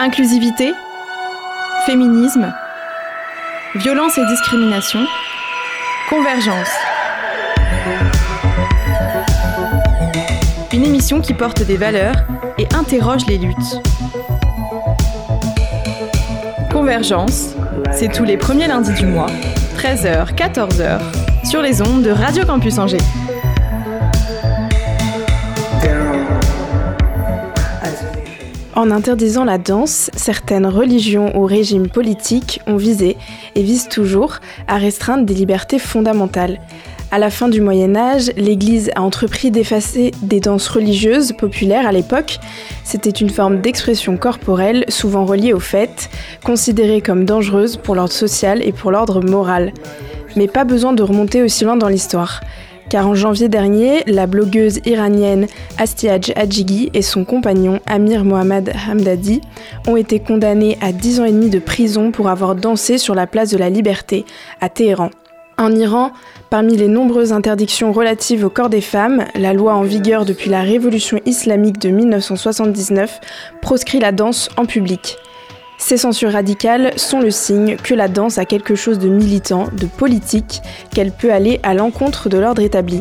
Inclusivité, féminisme, violence et discrimination, convergence. Une émission qui porte des valeurs et interroge les luttes. Convergence, c'est tous les premiers lundis du mois, 13h, 14h, sur les ondes de Radio Campus Angers. En interdisant la danse, certaines religions ou régimes politiques ont visé, et visent toujours, à restreindre des libertés fondamentales. À la fin du Moyen Âge, l'Église a entrepris d'effacer des danses religieuses populaires à l'époque. C'était une forme d'expression corporelle souvent reliée aux fêtes, considérée comme dangereuse pour l'ordre social et pour l'ordre moral. Mais pas besoin de remonter aussi loin dans l'histoire car en janvier dernier, la blogueuse iranienne Astiaj Hadjigi et son compagnon Amir Mohammad Hamdadi ont été condamnés à 10 ans et demi de prison pour avoir dansé sur la place de la Liberté à Téhéran. En Iran, parmi les nombreuses interdictions relatives au corps des femmes, la loi en vigueur depuis la révolution islamique de 1979 proscrit la danse en public. Ces censures radicales sont le signe que la danse a quelque chose de militant, de politique, qu'elle peut aller à l'encontre de l'ordre établi.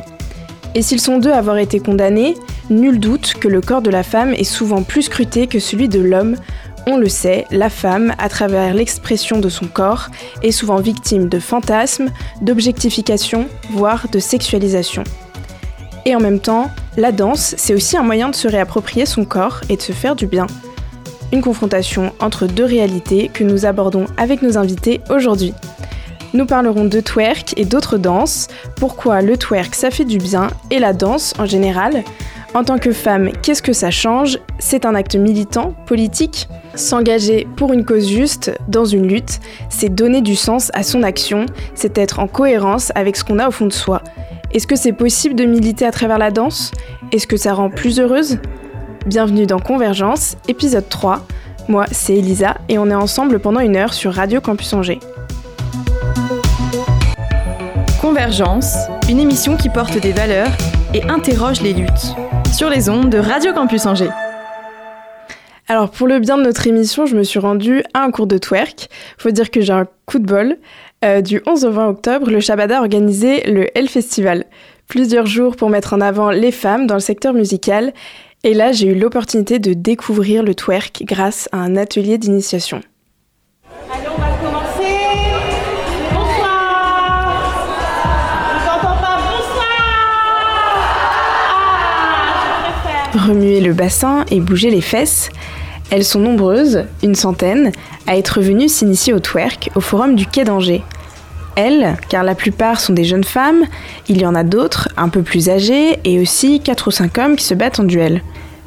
Et s'ils sont deux à avoir été condamnés, nul doute que le corps de la femme est souvent plus scruté que celui de l'homme. On le sait, la femme, à travers l'expression de son corps, est souvent victime de fantasmes, d'objectification, voire de sexualisation. Et en même temps, la danse, c'est aussi un moyen de se réapproprier son corps et de se faire du bien une confrontation entre deux réalités que nous abordons avec nos invités aujourd'hui. Nous parlerons de twerk et d'autres danses, pourquoi le twerk ça fait du bien et la danse en général. En tant que femme, qu'est-ce que ça change? C'est un acte militant, politique? S'engager pour une cause juste, dans une lutte, c'est donner du sens à son action, c'est être en cohérence avec ce qu'on a au fond de soi. Est-ce que c'est possible de militer à travers la danse? Est-ce que ça rend plus heureuse? Bienvenue dans Convergence, épisode 3. Moi, c'est Elisa et on est ensemble pendant une heure sur Radio Campus Angers. Convergence, une émission qui porte des valeurs et interroge les luttes. Sur les ondes de Radio Campus Angers. Alors pour le bien de notre émission, je me suis rendue à un cours de twerk. Faut dire que j'ai un coup de bol. Euh, du 11 au 20 octobre, le Shabada a organisé le L Festival. Plusieurs jours pour mettre en avant les femmes dans le secteur musical et là, j'ai eu l'opportunité de découvrir le twerk grâce à un atelier d'initiation. Allez, on va commencer. Bonsoir. Je n'entends pas bonsoir. Ah, je. Remuer le bassin et bouger les fesses. Elles sont nombreuses, une centaine, à être venues s'initier au twerk au forum du Quai d'Angers. Elles, car la plupart sont des jeunes femmes, il y en a d'autres, un peu plus âgées, et aussi 4 ou 5 hommes qui se battent en duel.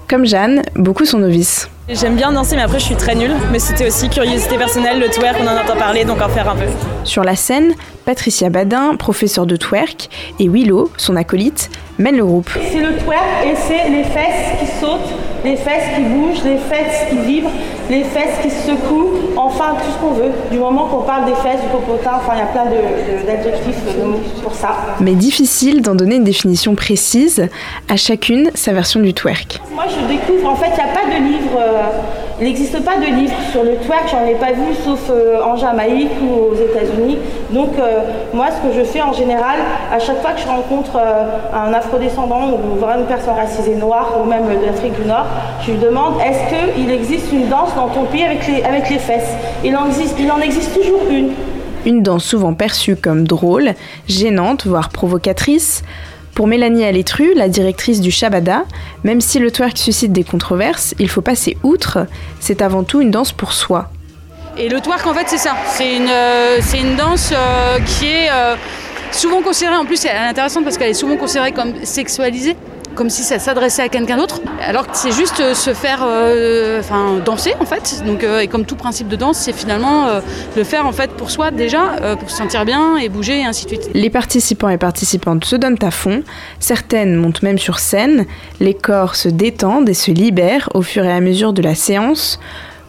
Comme Jeanne, beaucoup sont novices. J'aime bien danser, mais après je suis très nulle. Mais c'était aussi curiosité personnelle, le twerk, on en entend parler, donc en faire un peu. Sur la scène, Patricia Badin, professeure de twerk, et Willow, son acolyte, mènent le groupe. C'est le twerk et c'est les fesses qui sautent, les fesses qui bougent, les fesses qui vibrent, les fesses qui se secouent, enfin tout ce qu'on veut. Du moment qu'on parle des fesses, du popotin, enfin il y a plein de- de- d'adjectifs, de, mots pour ça. Mais difficile d'en donner une définition précise, à chacune sa version du twerk. Moi, je découvre, en fait, il n'y a pas de livre, euh, il n'existe pas de livre sur le twerk, j'en ai pas vu sauf euh, en Jamaïque ou aux États-Unis. Donc, euh, moi, ce que je fais en général, à chaque fois que je rencontre euh, un afrodescendant ou vraiment une personne racisée noire ou même d'Afrique du Nord, je lui demande est-ce qu'il existe une danse dans ton pays avec les, avec les fesses? Il en, existe, il en existe toujours une. Une danse souvent perçue comme drôle, gênante, voire provocatrice. Pour Mélanie Alétru, la directrice du Shabada, même si le twerk suscite des controverses, il faut passer outre, c'est avant tout une danse pour soi. Et le twerk, en fait, c'est ça. C'est une, euh, danse euh, qui est euh, souvent considérée, en plus, elle est intéressante parce qu'elle est souvent considérée comme sexualisée, comme si ça s'adressait à quelqu'un d'autre, alors que c'est juste euh, se faire euh, enfin, danser, en fait. Donc, euh, et comme tout principe de danse, c'est finalement le faire, en fait, pour soi, déjà, pour se sentir bien et bouger, et ainsi de suite. Les participants et participantes se donnent à fond, certaines montent même sur scène, les corps se détendent et se libèrent au fur et à mesure de la séance.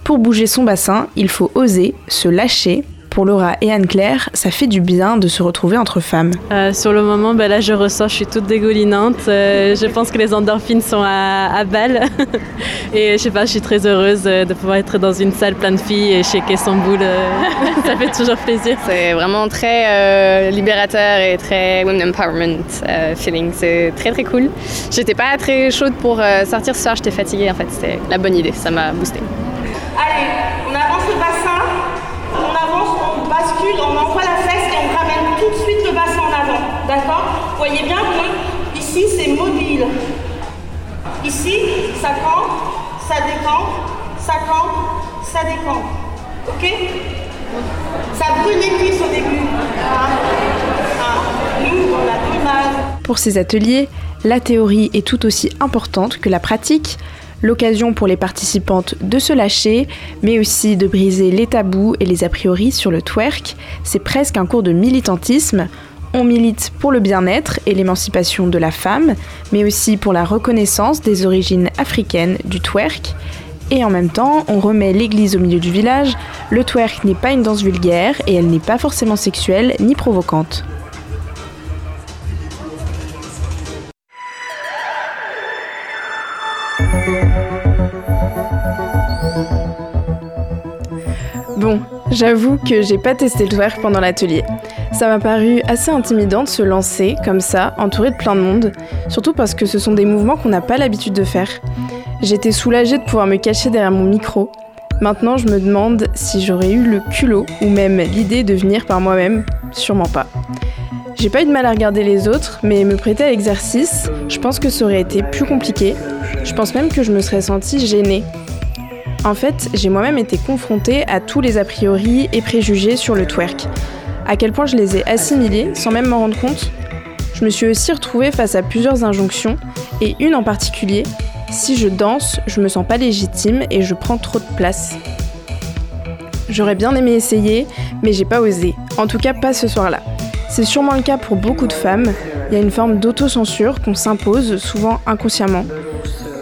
Pour bouger son bassin, il faut oser, se lâcher. Pour Laura et Anne-Claire, ça fait du bien de se retrouver entre femmes. Euh, sur le moment, ben là, je ressens, je suis toute dégoulinante. Euh, je pense que les endorphines sont à, à balle. et je sais pas, je suis très heureuse euh, de pouvoir être dans une salle pleine de filles et shaker son boule. ça fait toujours plaisir. C'est vraiment très libérateur et très women empowerment feeling. C'est très très cool. J'étais pas très chaude pour sortir ce soir, j'étais fatiguée en fait. C'était la bonne idée, ça m'a boosté. Allez, D'accord Voyez bien que ici c'est mobile. Ici, ça campe, ça décampe, ça campe, ça décampe. Ok Ça brûle les cuisses au début. Ah. Ah. Nous, on a du mal. Pour ces ateliers, la théorie est tout aussi importante que la pratique l'occasion pour les participantes de se lâcher, mais aussi de briser les tabous et les a priori sur le twerk. C'est presque un cours de militantisme. On milite pour le bien-être et l'émancipation de la femme, mais aussi pour la reconnaissance des origines africaines du twerk. Et en même temps, on remet l'église au milieu du village. Le twerk n'est pas une danse vulgaire et elle n'est pas forcément sexuelle ni provocante. Bon, j'avoue que j'ai pas testé le twerk pendant l'atelier. Ça m'a paru assez intimidant de se lancer comme ça, entouré de plein de monde, surtout parce que ce sont des mouvements qu'on n'a pas l'habitude de faire. J'étais soulagée de pouvoir me cacher derrière mon micro. Maintenant, je me demande si j'aurais eu le culot ou même l'idée de venir par moi-même. Sûrement pas. J'ai pas eu de mal à regarder les autres, mais me prêter à l'exercice, je pense que ça aurait été plus compliqué. Je pense même que je me serais sentie gênée en fait, j'ai moi-même été confrontée à tous les a priori et préjugés sur le twerk. À quel point je les ai assimilés sans même m'en rendre compte. Je me suis aussi retrouvée face à plusieurs injonctions, et une en particulier si je danse, je me sens pas légitime et je prends trop de place. J'aurais bien aimé essayer, mais j'ai pas osé. En tout cas, pas ce soir-là. C'est sûrement le cas pour beaucoup de femmes. Il y a une forme d'autocensure qu'on s'impose, souvent inconsciemment.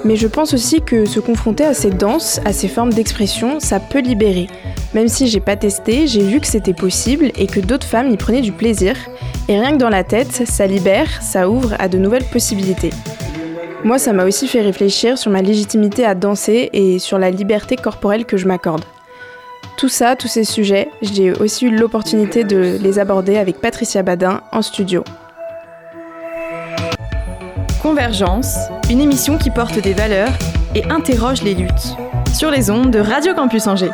Mais je pense aussi que se confronter à ces danses, à ces formes d'expression, ça peut libérer. Même si j'ai pas testé, j'ai vu que c'était possible et que d'autres femmes y prenaient du plaisir. Et rien que dans la tête, ça libère, ça ouvre à de nouvelles possibilités. Moi, ça m'a aussi fait réfléchir sur ma légitimité à danser et sur la liberté corporelle que je m'accorde. Tout ça, tous ces sujets, j'ai aussi eu l'opportunité de les aborder avec Patricia Badin en studio. Convergence, une émission qui porte des valeurs et interroge les luttes. Sur les ondes de Radio Campus Angers.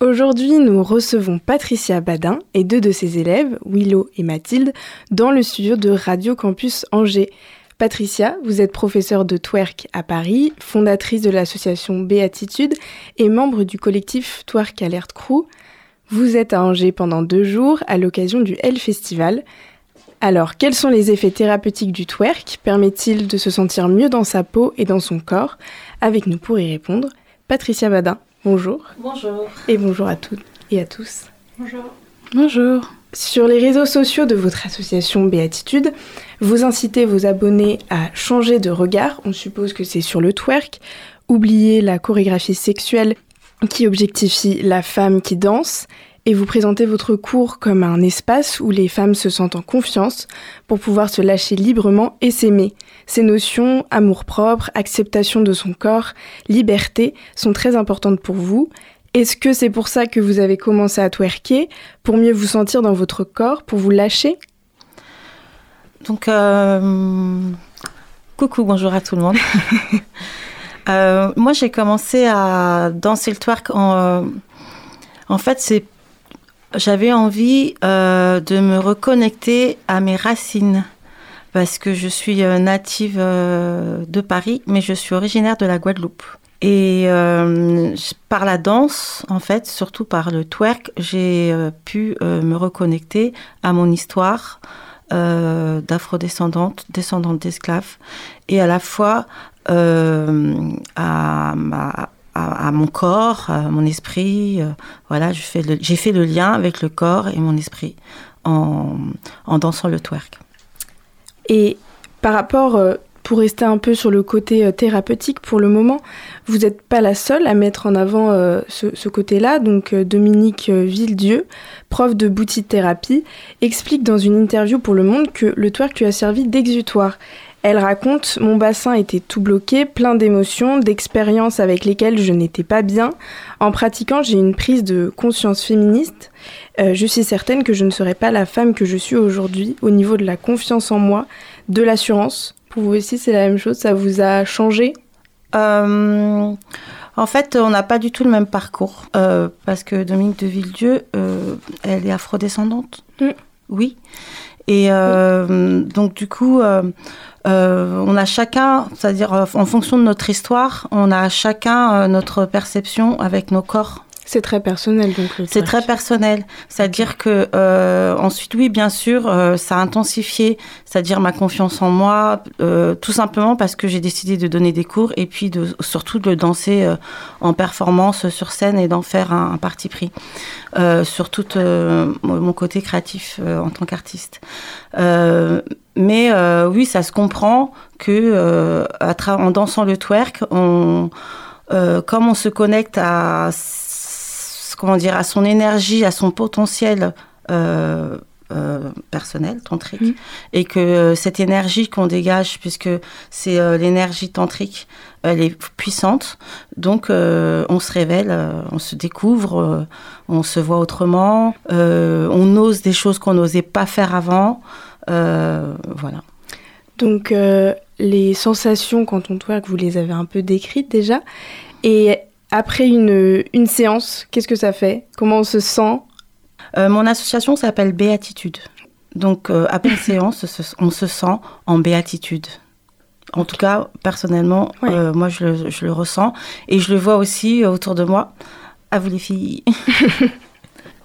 Aujourd'hui, nous recevons Patricia Badin et deux de ses élèves, Willow et Mathilde, dans le studio de Radio Campus Angers. Patricia, vous êtes professeure de twerk à Paris, fondatrice de l'association Béatitude et membre du collectif Twerk Alert Crew. Vous êtes à Angers pendant deux jours à l'occasion du Hell Festival. Alors, quels sont les effets thérapeutiques du twerk? Permet-il de se sentir mieux dans sa peau et dans son corps? Avec nous pour y répondre, Patricia Badin. Bonjour. Bonjour. Et bonjour à toutes et à tous. Bonjour. Bonjour. Sur les réseaux sociaux de votre association Béatitude, vous incitez vos abonnés à changer de regard, on suppose que c'est sur le twerk, oublier la chorégraphie sexuelle qui objectifie la femme qui danse et vous présentez votre cours comme un espace où les femmes se sentent en confiance pour pouvoir se lâcher librement et s'aimer. Ces notions, amour-propre, acceptation de son corps, liberté, sont très importantes pour vous. Est-ce que c'est pour ça que vous avez commencé à twerker, pour mieux vous sentir dans votre corps, pour vous lâcher? Donc, euh, coucou, bonjour à tout le monde. Euh, moi, j'ai commencé à danser le twerk en... Euh, en fait, c'est j'avais envie euh, de me reconnecter à mes racines parce que je suis euh, native euh, de Paris, mais je suis originaire de la Guadeloupe. Et par la danse, en fait, surtout par le twerk, j'ai pu me reconnecter à mon histoire d'afrodescendante, descendante d'esclaves, et à la fois à ma à, mon corps, à mon esprit. Euh, voilà, j'ai fait, le, lien avec le corps et mon esprit en, en dansant le twerk. Et par rapport, euh, pour rester un peu sur le côté thérapeutique pour le moment, vous n'êtes pas la seule à mettre en avant ce, côté-là. Donc Dominique Villedieu, prof de boutique thérapie, explique dans une interview pour Le Monde que le twerk lui a servi d'exutoire. Elle raconte Mon bassin était tout bloqué, plein d'émotions, d'expériences avec lesquelles je n'étais pas bien. En pratiquant, j'ai une prise de conscience féministe. Euh, je suis certaine que je ne serais pas la femme que je suis aujourd'hui au niveau de la confiance en moi, de l'assurance. Pour vous aussi, c'est la même chose Ça vous a changé? Euh, En fait, on n'a pas du tout le même parcours. Euh, parce que Dominique de Villedieu, elle est afrodescendante. Mm. Oui. Et donc, du coup euh, on a chacun, c'est-à-dire euh, en fonction de notre histoire, on a chacun euh, notre perception avec nos corps. C'est très personnel donc. C'est très personnel, c'est-à-dire que euh, ensuite oui bien sûr euh, ça a intensifié, c'est-à-dire ma confiance en moi, euh, tout simplement parce que j'ai décidé de donner des cours et puis de surtout de danser en performance sur scène et d'en faire un, un, parti pris sur tout mon côté créatif en tant qu'artiste. Mais oui ça se comprend que à en dansant le twerk on comme on se connecte à comment dire, à son énergie, à son potentiel euh, euh, personnel, tantrique, mm. et que euh, cette énergie qu'on dégage, puisque c'est l'énergie tantrique, elle est puissante, donc on se révèle, on se découvre, on se voit autrement, on ose des choses qu'on n'osait pas faire avant, voilà. Donc les sensations quand on que vous les avez un peu décrites déjà, et après une, une séance, qu'est-ce que ça fait? Comment on se sent? Euh, Mon association s'appelle Béatitude. Donc, euh, après une séance, on se sent en béatitude. En tout cas, personnellement, euh, moi, je, je, le ressens. Et je le vois aussi autour de moi. À vous, les filles.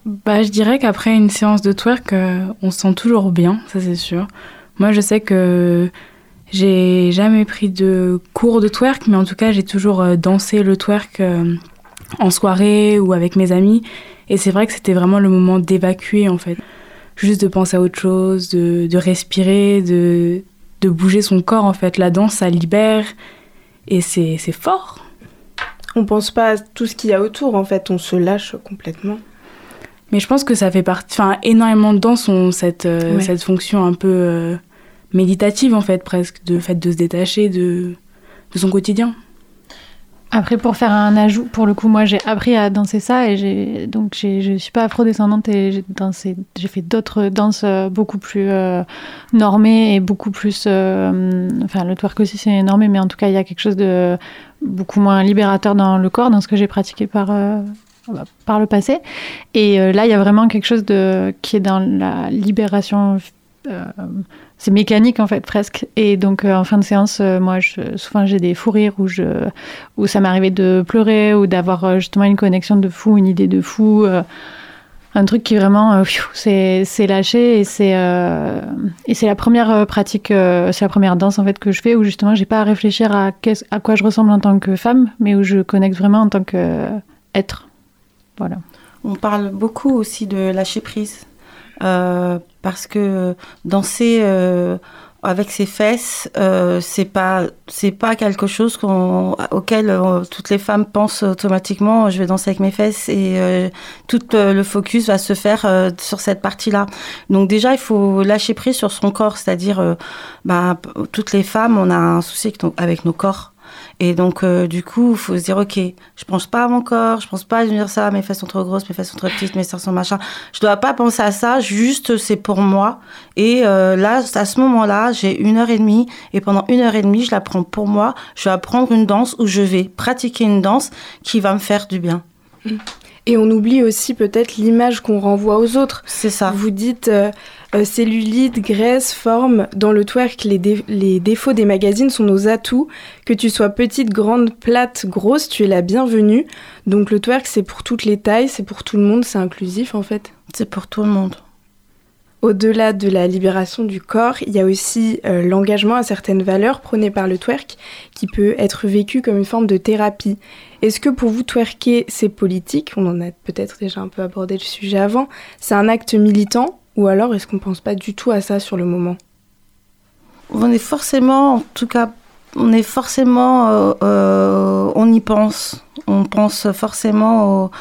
bah, je dirais qu'après une séance de twerk, on se sent toujours bien, ça c'est sûr. Moi, je sais que j'ai jamais pris de cours de twerk, mais en tout cas, j'ai toujours euh, dansé le twerk euh, en soirée ou avec mes amis. Et c'est vrai que c'était vraiment le moment d'évacuer, en fait. Juste de penser à autre chose, de, de respirer, de, de, bouger son corps, en fait. La danse, ça libère. Et c'est fort. On pense pas à tout ce qu'il y a autour, en fait. On se lâche complètement. Mais je pense que ça fait partie. Enfin, énormément de danse ont cette, euh, cette fonction un peu méditative en fait presque, de fait de se détacher de, de son quotidien. Après, pour faire un ajout, pour le coup, moi j'ai appris à danser ça et j'ai donc je suis pas afro-descendante et j'ai dansé, j'ai fait d'autres danses euh, beaucoup plus euh, normées et beaucoup plus, euh, enfin le twerk aussi c'est normé, mais en tout cas il y a quelque chose de beaucoup moins libérateur dans le corps, dans ce que j'ai pratiqué par par le passé. Et là il y a vraiment quelque chose de qui est dans la libération c'est mécanique en fait presque. Et donc euh, en fin de séance, euh, moi, souvent j'ai des fous rires où, je, où ça m'arrivait de pleurer ou d'avoir euh, justement une connexion de fou, une idée de fou. un truc qui vraiment c'est lâché et c'est et c'est la première pratique c'est la première danse en fait que je fais où justement j'ai pas à réfléchir à, à quoi je ressemble en tant que femme mais où je connecte vraiment en tant que être on parle beaucoup aussi de lâcher prise euh, parce que danser euh, avec ses fesses, euh, c'est pas c'est pas quelque chose auquel toutes les femmes pensent automatiquement. Je vais danser avec mes fesses et tout le focus va se faire sur cette partie-là. Donc déjà, il faut lâcher prise sur son corps, c'est-à-dire, bah, toutes les femmes, on a un souci avec nos corps. Et donc, euh, du coup, il faut se dire, OK, je pense pas à mon corps, je pense pas à dire ça, mes fesses sont trop grosses, mes fesses sont trop petites, mes seins sont machin. Je dois pas penser à ça, juste c'est pour moi. Et euh, là, à ce moment-là, j'ai une heure et demie, et pendant une heure et demie, je la prends pour moi. Je vais apprendre une danse où je vais pratiquer une danse qui va me faire du bien. Et on oublie aussi peut-être l'image qu'on renvoie aux autres. C'est ça. Vous dites euh, euh, cellulite, graisse, forme. Dans le twerk, les, les, défauts des magazines sont nos atouts. Que tu sois petite, grande, plate, grosse, tu es la bienvenue. Donc le twerk, c'est pour toutes les tailles, c'est pour tout le monde, c'est inclusif en fait. C'est pour tout le monde. Au-delà de la libération du corps, il y a aussi euh, l'engagement à certaines valeurs prônées par le twerk qui peut être vécu comme une forme de thérapie. Est-ce que pour vous, twerker, c'est politique? On en a peut-être déjà un peu abordé le sujet avant. C'est un acte militant ou alors est-ce qu'on pense pas du tout à ça sur le moment? On est forcément, en tout cas, on est forcément, euh, euh, on y pense. On pense forcément au,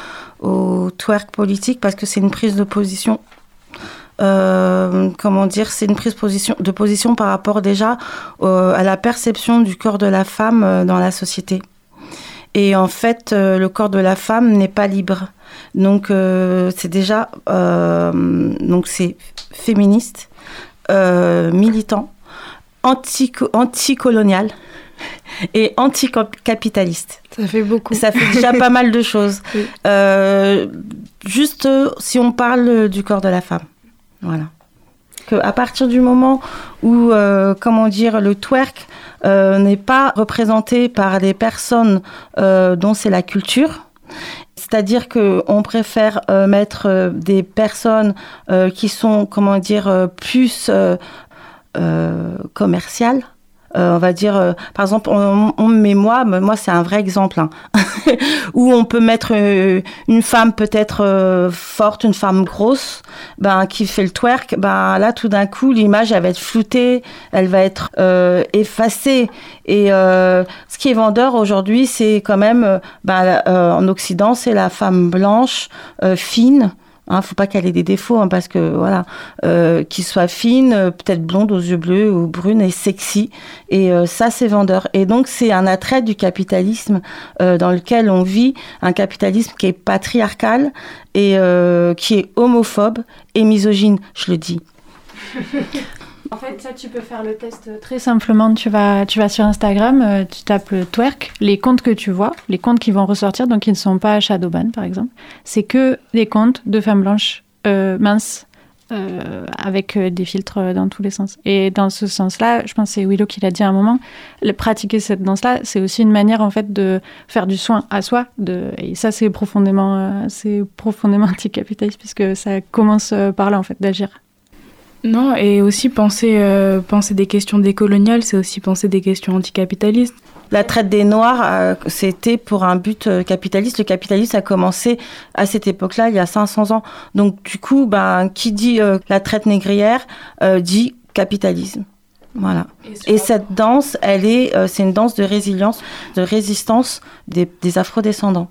au twerk politique parce que c'est une prise de position. Euh, comment dire, c'est une prise position, de position par rapport déjà euh, à la perception du corps de la femme euh, dans la société. Et en fait, le corps de la femme n'est pas libre. Donc, c'est déjà, donc c'est féministe, militant, anti- anticolonial et anticapitaliste. Ça fait beaucoup. Ça fait déjà pas mal de choses. Oui. Euh, juste si on parle du corps de la femme. Voilà. Que à partir du moment où, euh, comment dire, le twerk euh, n'est pas représenté par des personnes euh, dont c'est la culture, c'est-à-dire que on préfère euh, mettre euh, des personnes euh, qui sont, comment dire, plus commerciales. Euh, on va dire, euh, par exemple, on, on met moi, moi c'est un vrai exemple, hein, où on peut mettre euh, une femme peut-être euh, forte, une femme grosse, ben qui fait le twerk, ben là tout d'un coup l'image elle va être floutée, elle va être euh, effacée. Et ce qui est vendeur aujourd'hui, c'est quand même, ben, en Occident, c'est la femme blanche, fine. Hein, faut pas qu'elle ait des défauts, hein, parce que voilà, euh, qu'il soit fine, euh, peut-être blonde aux yeux bleus ou brune et sexy. Et euh, ça, c'est vendeur. Et donc, c'est un attrait du capitalisme dans lequel on vit, un capitalisme qui est patriarcal et qui est homophobe et misogyne, je le dis. En fait, ça, tu peux faire le test très simplement. Tu vas, tu vas sur Instagram, euh, tu tapes twerk, les comptes que tu vois, les comptes qui vont ressortir, donc qui ne sont pas Shadowban, par exemple, c'est que des comptes de femmes blanches euh, minces. euh, avec euh, des filtres dans tous les sens. Et dans ce sens-là, je pense que c'est Willow qui l'a dit à un moment, pratiquer cette danse-là, c'est aussi une manière en fait de faire du soin à soi. De, et ça, c'est profondément, euh, c'est profondément anticapitaliste puisque ça commence euh, par là en fait d'agir. Non, et aussi penser, euh, penser des questions décoloniales, c'est aussi penser des questions anticapitalistes. La traite des Noirs, euh, c'était pour un but euh, capitaliste. Le capitalisme a commencé à cette époque-là, il y a 500 ans. Donc, du coup, ben, qui dit la traite négrière dit capitalisme. Voilà. Et cette danse, elle est, c'est une danse de résilience, de résistance des, des afrodescendants.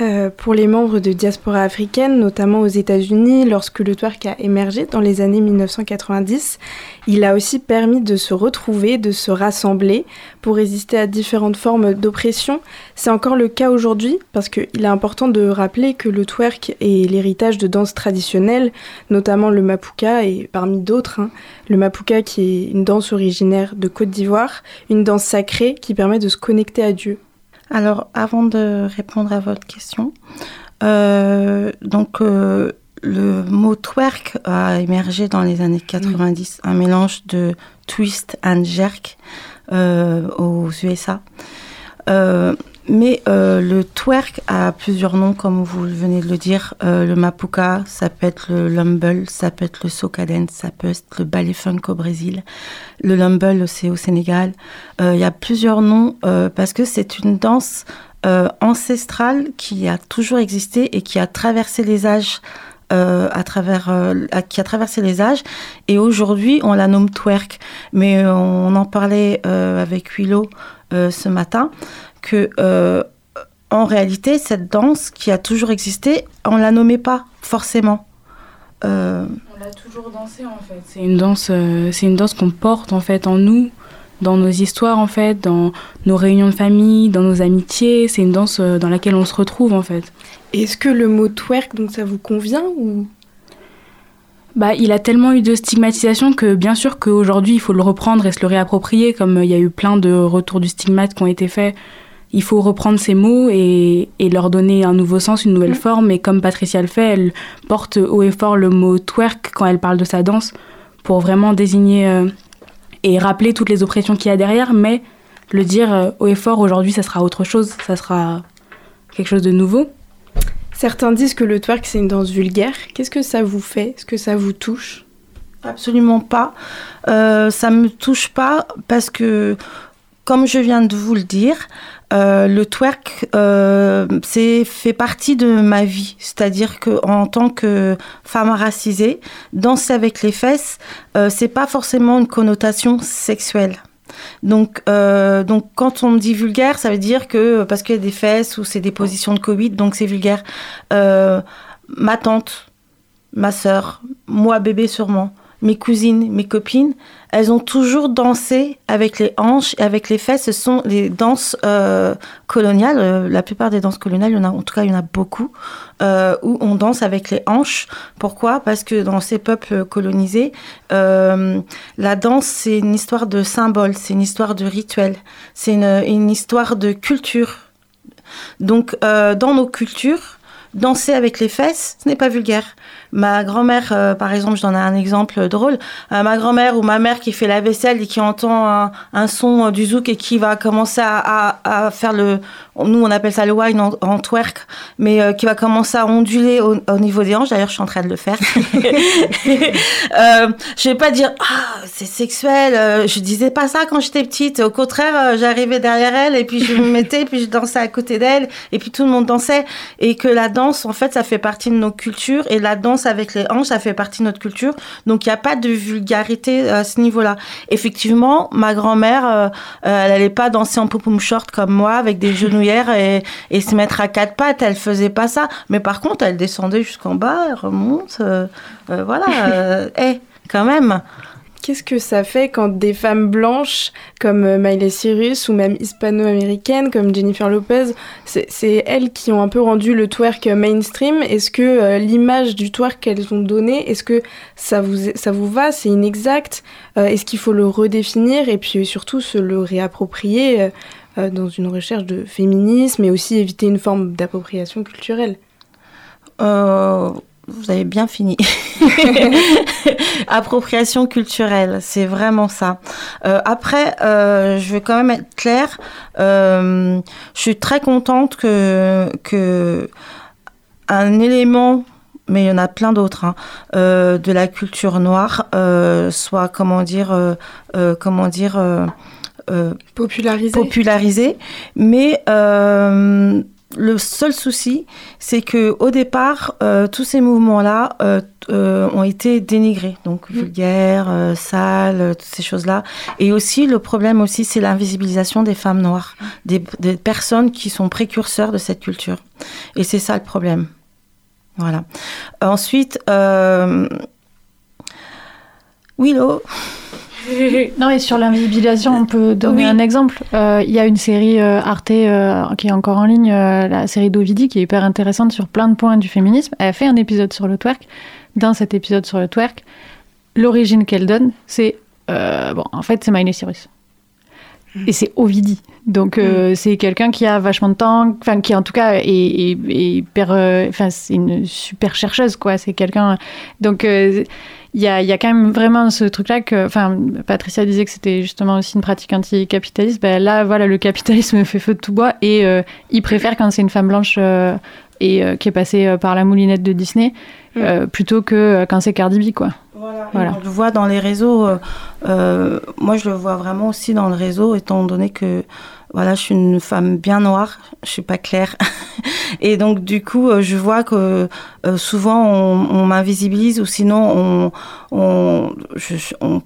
Euh, pour les membres de diaspora africaine, notamment aux États-Unis, lorsque le twerk a émergé dans les années 1990, il a aussi permis de se retrouver, de se rassembler pour résister à différentes formes d'oppression. C'est encore le cas aujourd'hui parce qu'il est important de rappeler que le twerk est l'héritage de danses traditionnelles, notamment le mapuka et parmi d'autres. hein. Le mapuka qui est une danse originaire de Côte d'Ivoire, une danse sacrée qui permet de se connecter à Dieu. Alors, avant de répondre à votre question, euh, donc euh, le mot twerk a émergé dans les années 90, un mélange de twist and jerk euh, aux USA. Mais euh, le twerk a plusieurs noms, comme vous venez de le dire. Euh, le mapuka, ça peut être le lumble, ça peut être le soca ça peut être le ballet funk au Brésil. Le lumble, c'est au Sénégal. Euh, Il y a plusieurs noms parce que c'est une danse ancestrale qui a toujours existé et qui a traversé les âges. à travers, qui a traversé les âges et aujourd'hui on la nomme twerk mais on en parlait avec Willow ce matin que euh, en réalité cette danse qui a toujours existé on la nommait pas forcément Euh, On l'a toujours dansé en fait. C'est une danse, euh, c'est une danse qu'on porte en fait en nous, dans nos histoires en fait, dans nos réunions de famille, dans nos amitiés. C'est une danse euh, dans laquelle on se retrouve en fait. Est-ce que le mot twerk, donc ça vous convient ou? Bah, il a tellement eu de stigmatisation que bien sûr qu'aujourd'hui il faut le reprendre et se le réapproprier, comme il y a eu plein de retours du stigmate qui ont été faits. Il faut reprendre ces mots et, et leur donner un nouveau sens, une nouvelle forme. Et comme Patricia le fait, elle porte haut et fort le mot twerk quand elle parle de sa danse pour vraiment désigner euh, et rappeler toutes les oppressions qu'il y a derrière. Mais le dire euh, haut et fort aujourd'hui, ça sera autre chose, ça sera quelque chose de nouveau. Certains disent que le twerk c'est une danse vulgaire. Qu'est-ce que ça vous fait? Est-ce que ça vous touche? Absolument pas. Euh, ça me touche pas parce que comme je viens de vous le dire, euh, le twerk, euh, c'est fait partie de ma vie. C'est-à-dire que en tant que femme racisée, danser avec les fesses, euh, c'est pas forcément une connotation sexuelle. Donc, euh, donc, quand on me dit vulgaire, ça veut dire que parce qu'il y a des fesses ou c'est des positions de Covid, donc c'est vulgaire. Euh, ma tante, ma sœur, moi bébé sûrement, mes cousines, mes copines, elles ont toujours dansé avec les hanches et avec les fesses. Ce sont les danses euh, coloniales. Euh, la plupart des danses coloniales, en, a, tout cas, il y en a beaucoup, euh, où on danse avec les hanches. Pourquoi? Parce que dans ces peuples colonisés, la danse, c'est une histoire de symbole, c'est une histoire de rituel, c'est une, histoire de culture. Donc, dans nos cultures, danser avec les fesses, ce n'est pas vulgaire. Ma grand-mère, euh, par exemple, je donne un exemple drôle. Euh, ma grand-mère ou ma mère qui fait la vaisselle et qui entend un, un son euh, du zouk et qui va commencer à, à, à, faire le, nous on appelle ça le wine en, en twerk, mais euh, qui va commencer à onduler au, au, niveau des hanches. D'ailleurs, je suis en train de le faire. je vais pas dire ah c'est sexuel. je disais pas ça quand j'étais petite. Au contraire, j'arrivais derrière elle et puis je me mettais, et puis je dansais à côté d'elle et puis tout le monde dansait et que la danse, en fait, ça fait partie de nos cultures et la danse avec les hanches, ça fait partie de notre culture. Donc, il n'y a pas de vulgarité à ce niveau-là. Effectivement, ma grand-mère, euh, elle n'allait pas danser en poupum short comme moi, avec des genouillères et, se mettre à quatre pattes. Elle faisait pas ça. Mais par contre, elle descendait jusqu'en bas, elle remonte. Euh, euh, voilà. Eh, quand même. Qu'est-ce que ça fait quand des femmes blanches comme euh, Miley Cyrus ou même hispano-américaines comme Jennifer Lopez, c'est elles qui ont un peu rendu le twerk mainstream? Est-ce que euh, l'image du twerk qu'elles ont donné, est-ce que ça vous, ça vous va? C'est inexact. Euh, Est-ce qu'il faut le redéfinir et puis surtout se le réapproprier dans une recherche de féminisme et aussi éviter une forme d'appropriation culturelle? Vous avez bien fini. Appropriation culturelle, c'est vraiment ça. Euh, après, euh, je vais quand même être claire. Euh, je suis très contente que, que un élément mais il y en a plein d'autres, hein, euh, de la culture noire, euh, soit, comment dire, euh, comment dire, popularisé. popularisé. Mais le seul souci, c'est que au départ, euh, tous ces mouvements-là euh, euh, ont été dénigrés, donc mmh. vulgaires, sales, toutes ces choses-là. Et aussi, le problème aussi, c'est l'invisibilisation des femmes noires, des, des, personnes qui sont précurseurs de cette culture. Et c'est ça le problème. Voilà. Ensuite, Willow. non, et sur l'invisibilisation, on peut donner oui. un exemple. Il euh, y a une série euh, Arte euh, qui est encore en ligne, la série d'Ovidi, qui est hyper intéressante sur plein de points du féminisme. Elle a fait un épisode sur le twerk. Dans cet épisode sur le twerk, l'origine qu'elle donne, c'est. bon, en fait, c'est Miley Cyrus. Mmh. Et c'est Ovidi. Donc, mmh. c'est quelqu'un qui a vachement de temps, enfin, qui en tout cas est, est, est hyper. Enfin, c'est une super chercheuse, quoi. C'est quelqu'un. Donc il y a, y a, quand même vraiment ce truc-là que, enfin, Patricia disait que c'était justement aussi une pratique anticapitaliste. Ben là, voilà, le capitalisme fait feu de tout bois et euh, il préfère quand c'est une femme blanche euh, et euh, qui est passée euh, par la moulinette de Disney mmh. plutôt que quand c'est Cardi B, quoi. Voilà. voilà. On le voit dans les réseaux. moi, je le vois vraiment aussi dans le réseau, étant donné que voilà, je suis une femme bien noire, je suis pas claire. Et donc, du coup, je vois que euh, souvent on, m'invisibilise ou sinon on, je, on,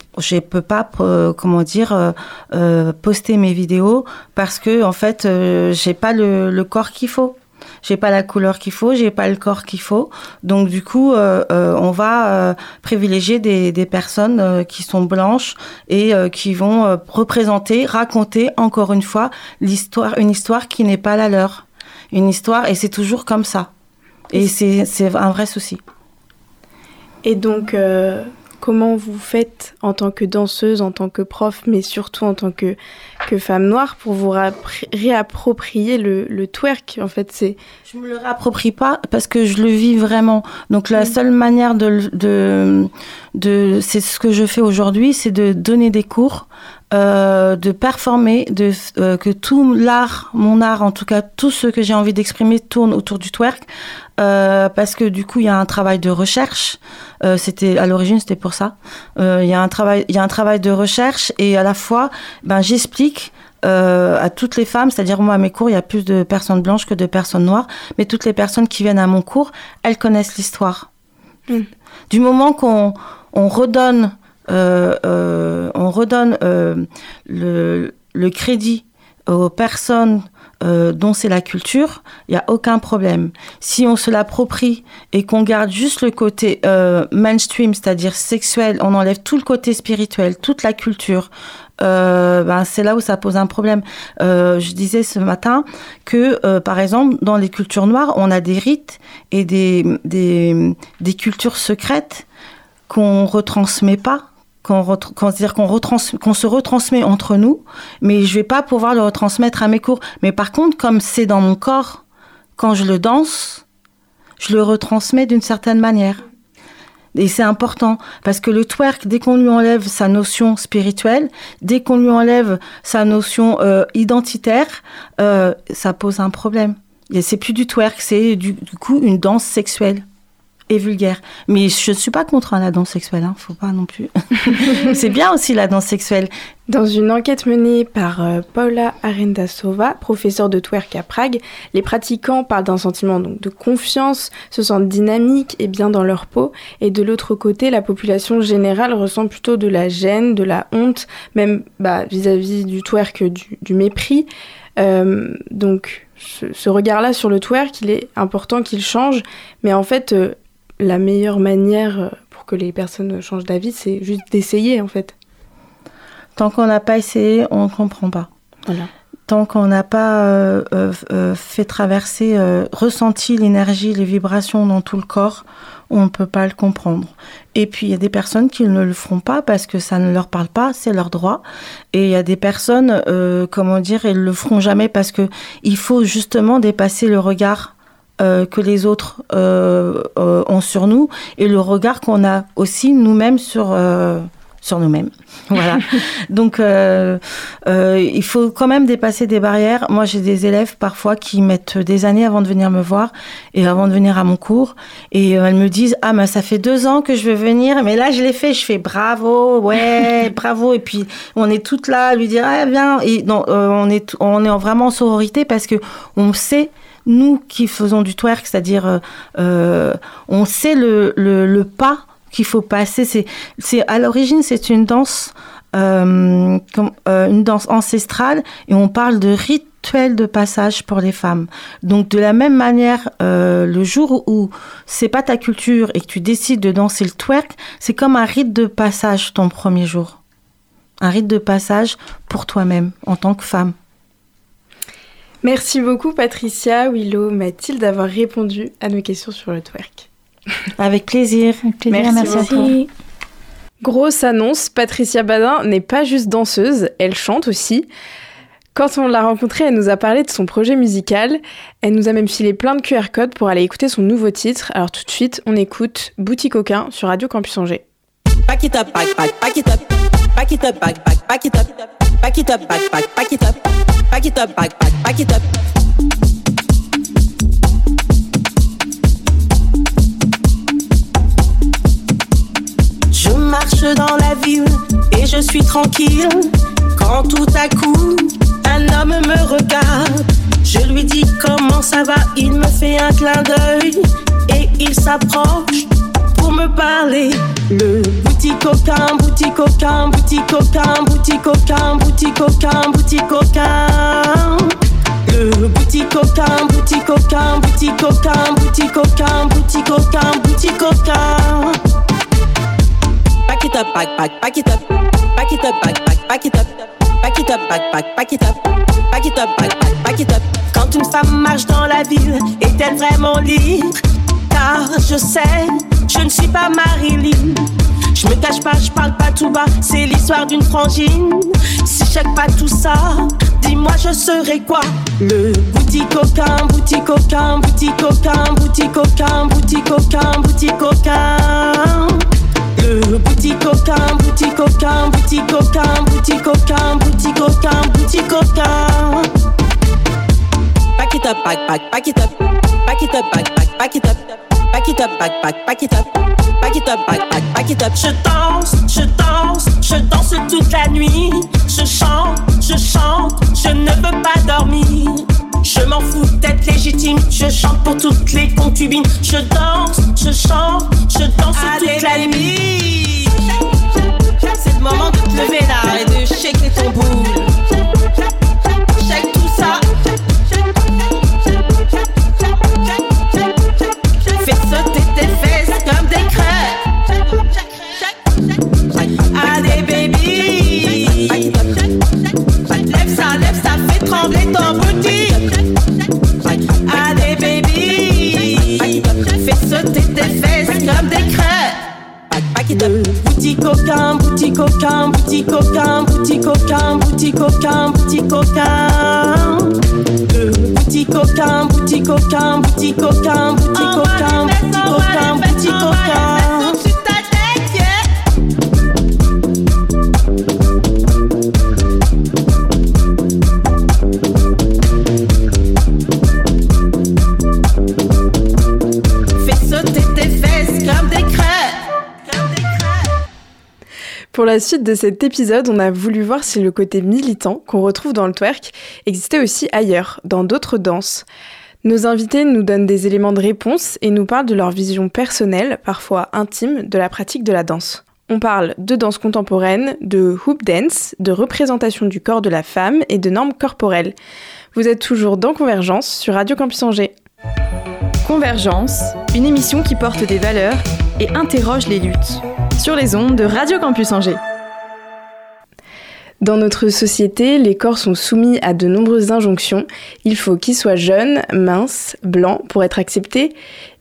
peux pas, euh, comment dire, euh, poster mes vidéos parce que, en fait, j'ai pas le, le corps qu'il faut j'ai pas la couleur qu'il faut, j'ai pas le corps qu'il faut. Donc du coup, euh, euh, on va euh, privilégier des, des personnes euh, qui sont blanches et euh, qui vont représenter, raconter encore une fois l'histoire, une histoire qui n'est pas la leur, une histoire et c'est toujours comme ça. Et c'est c'est un vrai souci. Et donc comment vous faites en tant que danseuse, en tant que prof, mais surtout en tant que, que femme noire pour vous réapproprier le, le twerk En fait, c'est. Je me le réapproprie pas parce que je le vis vraiment. Donc la mmh. seule manière de, de, de c'est ce que je fais aujourd'hui, c'est de donner des cours. Euh, de performer, de, euh, que tout l'art, mon art en tout cas, tout ce que j'ai envie d'exprimer tourne autour du twerk, euh, parce que du coup il y a un travail de recherche, Euh, c'était à l'origine, c'était pour ça. Euh, Il y a un travail, il y a un travail de recherche et à la fois, ben j'explique euh, à toutes les femmes, c'est-à-dire moi à mes cours, il y a plus de personnes blanches que de personnes noires, mais toutes les personnes qui viennent à mon cours, elles connaissent l'histoire. Mm. Du moment qu'on on redonne, euh, euh, on redonne le, le crédit aux personnes euh, dont c'est la culture, il n'y a aucun problème. Si on se l'approprie et qu'on garde juste le côté euh, mainstream, c'est-à-dire sexuel, on enlève tout le côté spirituel, toute la culture, euh, ben, c'est là où ça pose un problème. Euh, je disais ce matin que, par exemple, dans les cultures noires, on a des rites et des, des, des cultures secrètes qu'on retransmet pas qu'on se retransmet entre nous, mais je vais pas pouvoir le retransmettre à mes cours. Mais par contre, comme c'est dans mon corps, quand je le danse, je le retransmets d'une certaine manière. Et c'est important parce que le twerk, dès qu'on lui enlève sa notion spirituelle, dès qu'on lui enlève sa notion euh, identitaire, euh, ça pose un problème. Et c'est plus du twerk, c'est du coup une danse sexuelle et vulgaire. Mais je ne suis pas contre hein, la danse sexuelle, hein, faut pas non plus. c'est bien aussi la danse sexuelle. Dans une enquête menée par euh, Paula Arendasova, professeure de twerk à Prague, les pratiquants parlent d'un sentiment donc, de confiance, se sentent dynamiques et bien dans leur peau, et de l'autre côté, la population générale ressent plutôt de la gêne, de la honte, même bah, vis-à-vis du twerk, du, du mépris. Euh, donc ce, ce regard-là sur le twerk, il est important qu'il change, mais en fait, euh, la meilleure manière euh, pour que les personnes changent d'avis, c'est juste d'essayer en fait. Tant qu'on n'a pas essayé, on ne comprend pas. Voilà. Tant qu'on n'a pas euh, euh, fait traverser, euh, ressenti l'énergie, les vibrations dans tout le corps, on ne peut pas le comprendre. Et puis il y a des personnes qui ne le feront pas parce que ça ne leur parle pas, c'est leur droit. Et il y a des personnes, comment dire, elles le feront jamais parce que il faut justement dépasser le regard euh, que les autres euh, euh, ont sur nous et le regard qu'on a aussi nous-mêmes sur sur nous-mêmes. Voilà. Donc, il faut quand même dépasser des barrières. Moi, j'ai des élèves parfois qui mettent des années avant de venir me voir et avant de venir à mon cours. Et elles me disent Ah, mais ça fait deux ans que je veux venir, mais là, je l'ai fait. Je fais bravo, ouais, bravo. Et puis, on est toutes là à lui dire Ah, viens. Et on, est, on est en vraiment en sororité parce que on sait nous qui faisons du twerk, c'est-à-dire euh, euh, on sait le, le, le pas qu'il faut passer. C'est, c'est à l'origine c'est une danse, euh, comme, euh, une danse ancestrale et on parle de rituel de passage pour les femmes. Donc de la même manière, euh, le jour où c'est pas ta culture et que tu décides de danser le twerk, c'est comme un rite de passage ton premier jour, un rite de passage pour toi-même en tant que femme. Merci beaucoup Patricia, Willow, Mathilde d'avoir répondu à nos questions sur le twerk. Avec plaisir. Avec plaisir, merci, à toi. Grosse annonce, Patricia Badin n'est pas juste danseuse, elle chante aussi. Quand on l'a rencontrée, elle nous a parlé de son projet musical. Elle nous a même filé plein de QR codes pour aller écouter son nouveau titre. Alors tout de suite, on écoute Boutique Coquin sur Radio Campus Angers. Back it up, back, back, back it up. Back it up, back, back, back it up. Back it up, back, back, back it up. Back it up, back, back, back it up. Je marche dans la ville et je suis tranquille. Quand tout à coup, un homme me regarde. Je lui dis comment ça va, il me fait un clin d'œil et il s'approche Le boutique coquin, boutique coquin, boutique coquin, boutique coquin, boutique coquin, boutique coquin. Le boutique coquin, boutique coquin, boutique coquin, boutique coquin, boutique coquin, boutique coquin. Back it up, back, back, back it up. Back it up, back, back, back it up. Back it up, back, back, back it up. Back it up, back, back, back it up. Quand une femme marche dans la ville, est-elle vraiment libre? Car je sais, je ne suis pas Marilyn. Je me cache pas, je parle pas tout bas, c'est l'histoire d'une frangine. Si chaque pas tout ça, dis-moi je serai quoi Le boutique coquin, boutique coquin, boutique coquin, boutique coquin, boutique coquin, boutique coquin. Le boutique coquin, boutique coquin, boutique coquin, boutique coquin, boutique coquin, boutique coquin. Back it up, back, back, back it up. Back it up, back, back, back it up. Back it up, back, back, back it up. Back it up, back, back, back it up. Je danse, je danse, je danse toute la nuit. Je chante, je chante, je ne veux pas dormir. Je m'en fous d'être légitime, je chante pour toutes les concubines. Je danse, je chante, je danse toute la nuit. C'est le moment de te lever là et de shaker ton boule. Coquin, boutique coquin, boutique coquin, boutique coquin, boutique coquin. Boutique coquin, boutique coquin, boutique coquin, boutique coquin, boutique coquin, boutique coquin. La suite de cet épisode, on a voulu voir si le côté militant qu'on retrouve dans le twerk existait aussi ailleurs, dans d'autres danses. Nos invités nous donnent des éléments de réponse et nous parlent de leur vision personnelle, parfois intime, de la pratique de la danse. On parle de danse contemporaine, de hoop dance, de représentation du corps de la femme et de normes corporelles. Vous êtes toujours dans Convergence sur Radio Campus Angers. Convergence, une émission qui porte des valeurs et interroge les luttes. Sur les ondes de Radio Campus Angers. Dans notre société, les corps sont soumis à de nombreuses injonctions. Il faut qu'ils soient jeunes, minces, blancs pour être acceptés.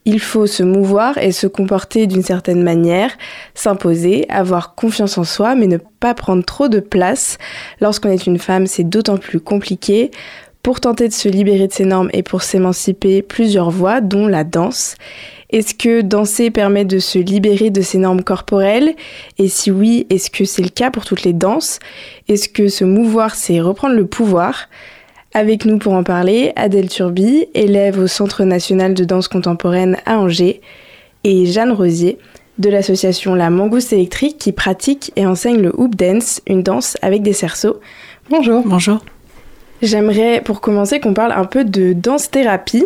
Il faut se mouvoir et se comporter d'une certaine manière, s'imposer, avoir confiance en soi, mais ne pas prendre trop de place. Lorsqu'on est une femme, c'est d'autant plus compliqué. Pour tenter de se libérer de ces normes et pour s'émanciper, plusieurs voies, dont la danse. Est-ce que danser permet de se libérer de ces normes corporelles? Et si oui, est-ce que c'est le cas pour toutes les danses? Est-ce que se mouvoir, c'est reprendre le pouvoir? Avec nous pour en parler, Adèle Turby, élève au Centre national de danse contemporaine à Angers, et Jeanne Rosier, de l'association La Mangouste électrique qui pratique et enseigne le hoop dance, une danse avec des cerceaux. Bonjour. Bonjour. J'aimerais pour commencer qu'on parle un peu de danse-thérapie.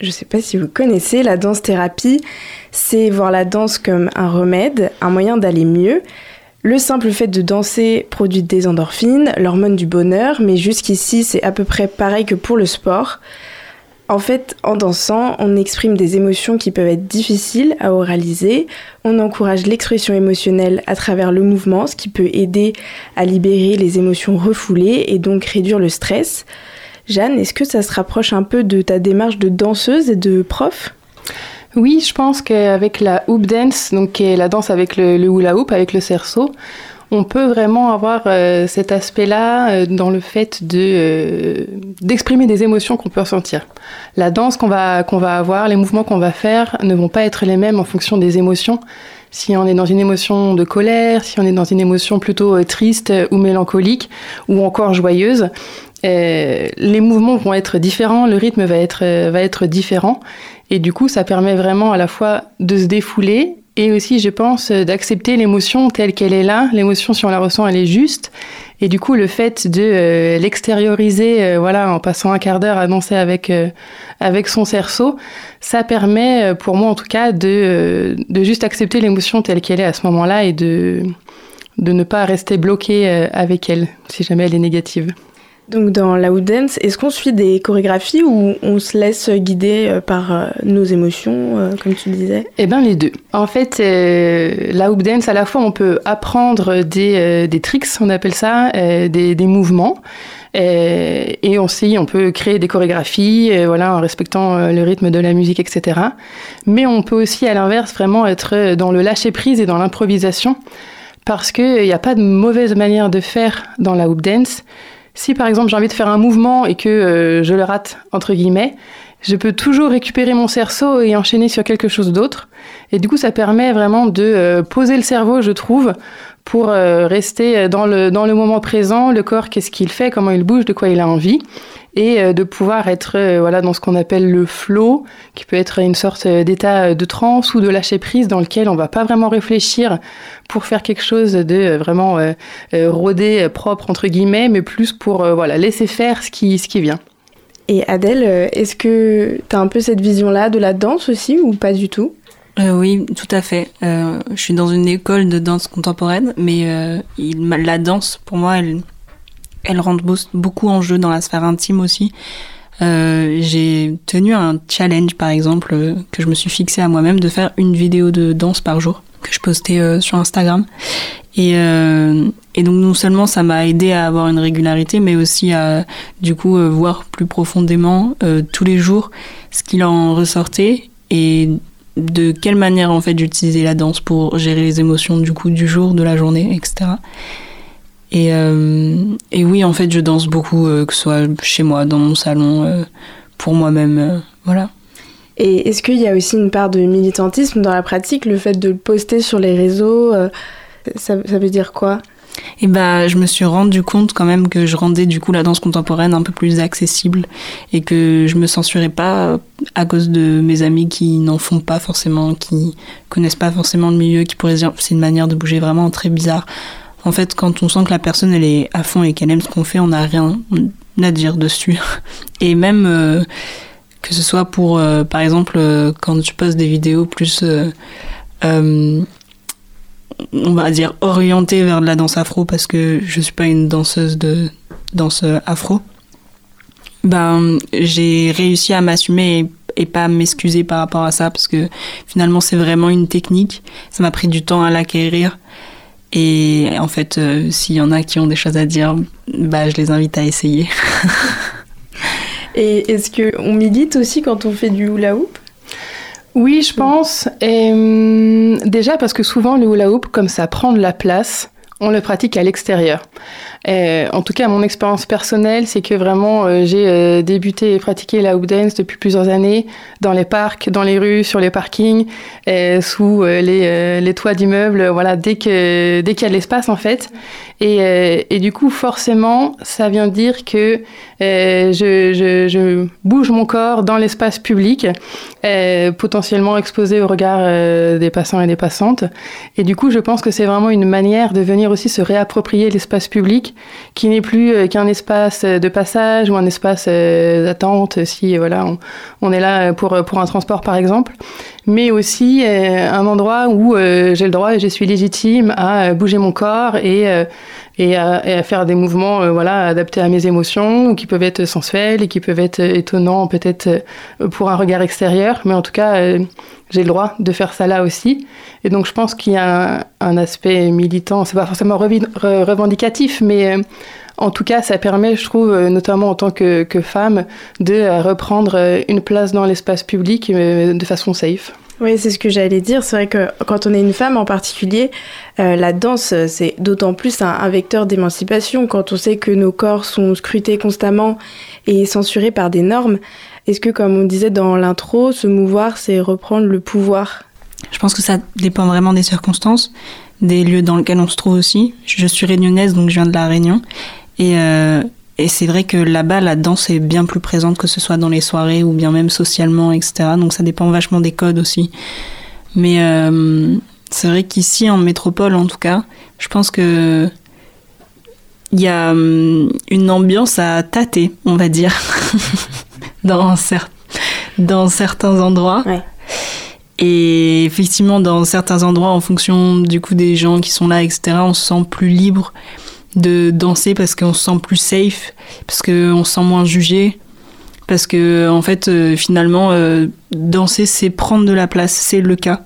Je ne sais pas si vous connaissez la danse-thérapie, c'est voir la danse comme un remède, un moyen d'aller mieux. Le simple fait de danser produit des endorphines, l'hormone du bonheur, mais jusqu'ici c'est à peu près pareil que pour le sport. En fait, en dansant, on exprime des émotions qui peuvent être difficiles à oraliser, on encourage l'expression émotionnelle à travers le mouvement, ce qui peut aider à libérer les émotions refoulées et donc réduire le stress. Jeanne, est-ce que ça se rapproche un peu de ta démarche de danseuse et de prof? Oui, je pense qu'avec la hoop dance, donc qui est la danse avec le, le hula hoop, avec le cerceau, on peut vraiment avoir euh, cet aspect-là euh, dans le fait de euh, d'exprimer des émotions qu'on peut ressentir. La danse qu'on va qu'on va avoir, les mouvements qu'on va faire ne vont pas être les mêmes en fonction des émotions. Si on est dans une émotion de colère, si on est dans une émotion plutôt triste ou mélancolique ou encore joyeuse, euh, les mouvements vont être différents, le rythme va être euh, va être différent et du coup ça permet vraiment à la fois de se défouler et aussi, je pense, euh, d'accepter l'émotion telle qu'elle est là. L'émotion, si on la ressent, elle est juste. Et du coup, le fait de l'extérioriser, voilà, en passant un quart d'heure à danser avec avec son cerceau, ça permet, pour moi en tout cas, de de juste accepter l'émotion telle qu'elle est à ce moment-là et de de ne pas rester bloqué avec elle si jamais elle est négative. Donc dans la hoop dance, est-ce qu'on suit des chorégraphies ou on se laisse guider euh, par euh, nos émotions, euh, comme tu disais? Eh bien les deux. En fait, la hoop dance, à la fois on peut apprendre des, tricks, on appelle ça, des, mouvements. Et on on peut créer des chorégraphies, voilà, en respectant le rythme de la musique, etc. Mais on peut aussi, à l'inverse, vraiment être dans le lâcher prise et dans l'improvisation, parce qu'il n'y a pas de mauvaise manière de faire dans la hoop dance. Si par exemple j'ai envie de faire un mouvement et que euh, je le rate, entre guillemets, je peux toujours récupérer mon cerceau et enchaîner sur quelque chose d'autre. Et du coup, ça permet vraiment de euh, poser le cerveau, je trouve, pour rester dans le, dans le moment présent, le corps, qu'est-ce qu'il fait, comment il bouge, de quoi il a envie et euh, de pouvoir être euh, voilà dans ce qu'on appelle le flow, qui peut être une sorte euh, d'état de transe ou de lâcher prise dans lequel on va pas vraiment réfléchir pour faire quelque chose de vraiment rodé, propre entre guillemets, mais plus pour voilà laisser faire ce qui ce qui vient. Et Adèle, est-ce que tu as un peu cette vision-là de la danse aussi ou pas du tout? Oui, tout à fait. je suis dans une école de danse contemporaine, mais la danse, pour moi, elle, elle rentre beaucoup en jeu dans la sphère intime aussi. Euh, j'ai tenu un challenge par exemple euh, que je me suis fixé à moi-même de faire une vidéo de danse par jour que je postais euh, sur Instagram et, donc non seulement ça m'a aidé à avoir une régularité mais aussi à du coup voir plus profondément tous les jours ce qu'il en ressortait et de quelle manière en fait j'utilisais la danse pour gérer les émotions du coup du jour de la journée etc et, euh, et oui, en fait, je danse beaucoup, euh, que ce soit chez moi, dans mon salon, euh, pour moi-même. voilà. Et est-ce qu'il y a aussi une part de militantisme dans la pratique, le fait de le poster sur les réseaux ça, ça veut dire quoi? Et bah, je me suis rendu compte quand même que je rendais du coup la danse contemporaine un peu plus accessible et que je me censurais pas à cause de mes amis qui n'en font pas forcément, qui connaissent pas forcément le milieu, qui pourraient dire c'est une manière de bouger vraiment très bizarre. En fait, quand on sent que la personne elle est à fond et qu'elle aime ce qu'on fait, on n'a rien à dire dessus. Et même euh, que ce soit pour, euh, par exemple, euh, quand tu postes des vidéos plus, on va dire, orientées vers de la danse afro, parce que je suis pas une danseuse de danse afro, ben, j'ai réussi à m'assumer et, et pas m'excuser par rapport à ça, parce que finalement c'est vraiment une technique. Ça m'a pris du temps à l'acquérir. Et en fait, euh, s'il y en a qui ont des choses à dire, bah, je les invite à essayer. Et est-ce qu'on milite aussi quand on fait du hula hoop? Oui, je pense. Et, hum, déjà parce que souvent le hula hoop, comme ça prend de la place, on le pratique à l'extérieur. En tout cas, mon expérience personnelle, c'est que vraiment, euh, j'ai euh, débuté et pratiqué la hoop dance depuis plusieurs années dans les parcs, dans les rues, sur les parkings, sous euh, les, toits d'immeubles, voilà, dès que dès qu'il y a de l'espace en fait. Et, du coup, forcément, ça vient dire que je, bouge mon corps dans l'espace public, potentiellement exposé au regard des passants et des passantes. Et du coup, je pense que c'est vraiment une manière de venir aussi se réapproprier l'espace public, qui n'est plus euh, qu'un espace de passage ou un espace euh, d'attente si voilà on, est là pour, pour un transport par exemple, mais aussi euh, un endroit où j'ai le droit et je suis légitime à bouger mon corps et, et, à, faire des mouvements voilà adaptés à mes émotions, qui peuvent être sensuels et qui peuvent être étonnants peut-être pour un regard extérieur, mais en tout cas j'ai le droit de faire ça là aussi. Et donc je pense qu'il y a un, aspect militant, c'est pas forcément revendicatif, mais euh, en tout cas ça permet, je trouve, euh, notamment en tant que, femme, de euh, reprendre une place dans l'espace public de façon safe. Oui, c'est ce que j'allais dire. C'est vrai que quand on est une femme en particulier, la danse, c'est d'autant plus un, vecteur d'émancipation quand on sait que nos corps sont scrutés constamment et censurés par des normes. Est-ce que, comme on disait dans l'intro, se mouvoir, c'est reprendre le pouvoir? Je pense que ça dépend vraiment des circonstances, des lieux dans lesquels on se trouve aussi. Je suis réunionnaise, donc je viens de la Réunion. Et, euh, et c'est vrai que là-bas, la danse est bien plus présente que ce soit dans les soirées ou bien même socialement, etc. Donc ça dépend vachement des codes aussi. Mais euh, c'est vrai qu'ici, en métropole en tout cas, je pense que il y a hum, une ambiance à tâter, on va dire. dans, dans certains endroits. Et effectivement, dans certains endroits, en fonction du coup des gens qui sont là, etc., on se sent plus libre de danser parce qu'on se sent plus safe, parce qu'on se sent moins jugé, parce que en fait, euh, finalement, euh, danser, c'est prendre de la place, c'est le cas.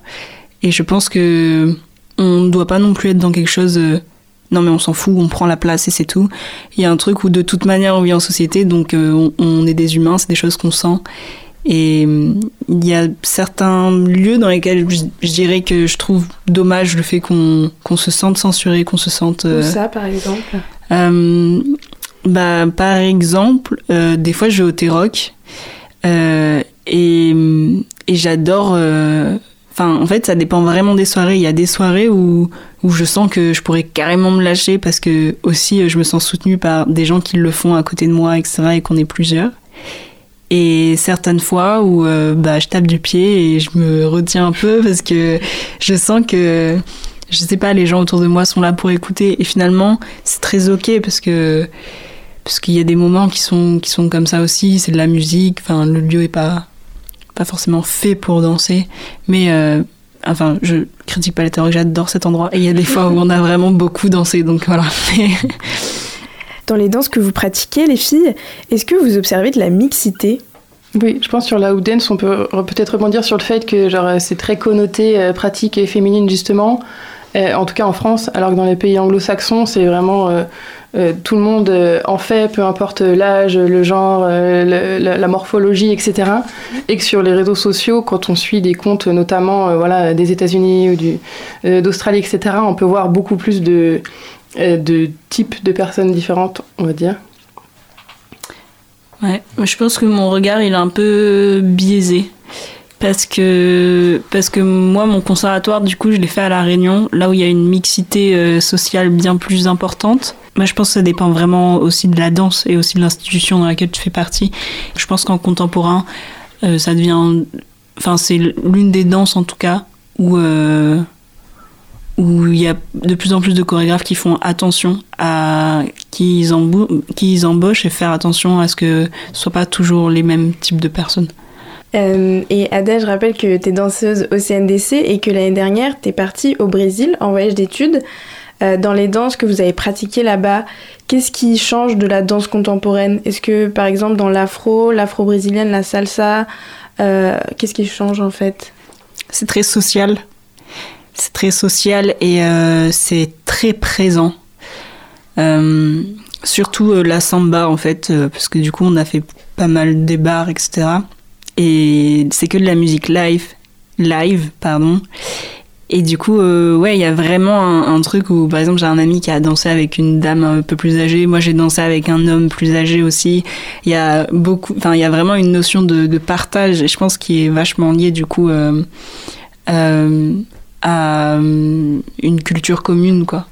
Et je pense que on ne doit pas non plus être dans quelque chose. Euh, non mais on s'en fout, on prend la place et c'est tout. Il y a un truc où de toute manière on vit en société, donc on, est des humains, c'est des choses qu'on sent. Et euh, il y a certains lieux dans lesquels je, dirais que je trouve dommage le fait qu'on se sente censuré, qu'on se sente... Euh, ça par exemple? bah, Par exemple, des fois je vais au T-Rock et, et j'adore... Enfin, en fait, ça dépend vraiment des soirées. Il y a des soirées où, où je sens que je pourrais carrément me lâcher parce que aussi je me sens soutenue par des gens qui le font à côté de moi, etc. et qu'on est plusieurs. Et certaines fois où bah, je tape du pied et je me retiens un peu parce que je sens que, je sais pas, les gens autour de moi sont là pour écouter. Et finalement, c'est très ok parce que parce qu'il y a des moments qui sont qui sont comme ça aussi. C'est de la musique. Enfin, le lieu est pas pas forcément fait pour danser, mais enfin, je critique pas les théories, j'adore cet endroit. Et il y a des fois où on a vraiment beaucoup dansé, donc voilà. Dans les danses que vous pratiquez, les filles, est-ce que vous observez de la mixité? Oui, je pense sur la hoop dance, on peut peut-être rebondir sur le fait que genre c'est très connoté euh, pratique et féminine justement, euh, en tout cas en France, alors que dans les pays anglo-saxons, c'est vraiment euh, tout le monde en fait, peu importe l'âge, le genre, la, morphologie, etc. Et que sur les réseaux sociaux, quand on suit des comptes notamment voilà des États-Unis ou d'Australie, etc., on peut voir beaucoup plus de de types de personnes différentes, on va dire. Ouais, je pense que mon regard il est un peu biaisé. Parce que, parce que moi, mon conservatoire, du coup, je l'ai fait à La Réunion, là où il y a une mixité euh, sociale bien plus importante. Moi, je pense que ça dépend vraiment aussi de la danse et aussi de l'institution dans laquelle tu fais partie. Je pense qu'en contemporain, euh, ça devient. Enfin, c'est l'une des danses, en tout cas, où. Euh, où il y a de plus en plus de chorégraphes qui font attention à qui ils, embauchent et faire attention à ce que ce soit pas toujours les mêmes types de personnes. Euh, et Ada, je rappelle que tu es danseuse au CNDC et que l'année dernière, tu es partie au Brésil en voyage d'études. Euh, dans les danses que vous avez pratiquées là-bas, qu'est-ce qui change de la danse contemporaine? Est-ce que, par exemple, dans l'afro, l'afro-brésilienne, la salsa, euh, qu'est-ce qui change en fait? C'est très social c'est très social et euh, c'est très présent. Euh, surtout euh, la samba en fait, parce que du coup on a fait pas mal des bars, etc. Et c'est que de la musique live, live, pardon. Et du coup, ouais, il y a vraiment un, truc où, par exemple, j'ai un ami qui a dansé avec une dame un peu plus âgée. Moi, j'ai dansé avec un homme plus âgé aussi. Il y a beaucoup, enfin, il y a vraiment une notion de, partage. Et je pense qui est vachement liée, du coup, à euh, une culture commune, quoi.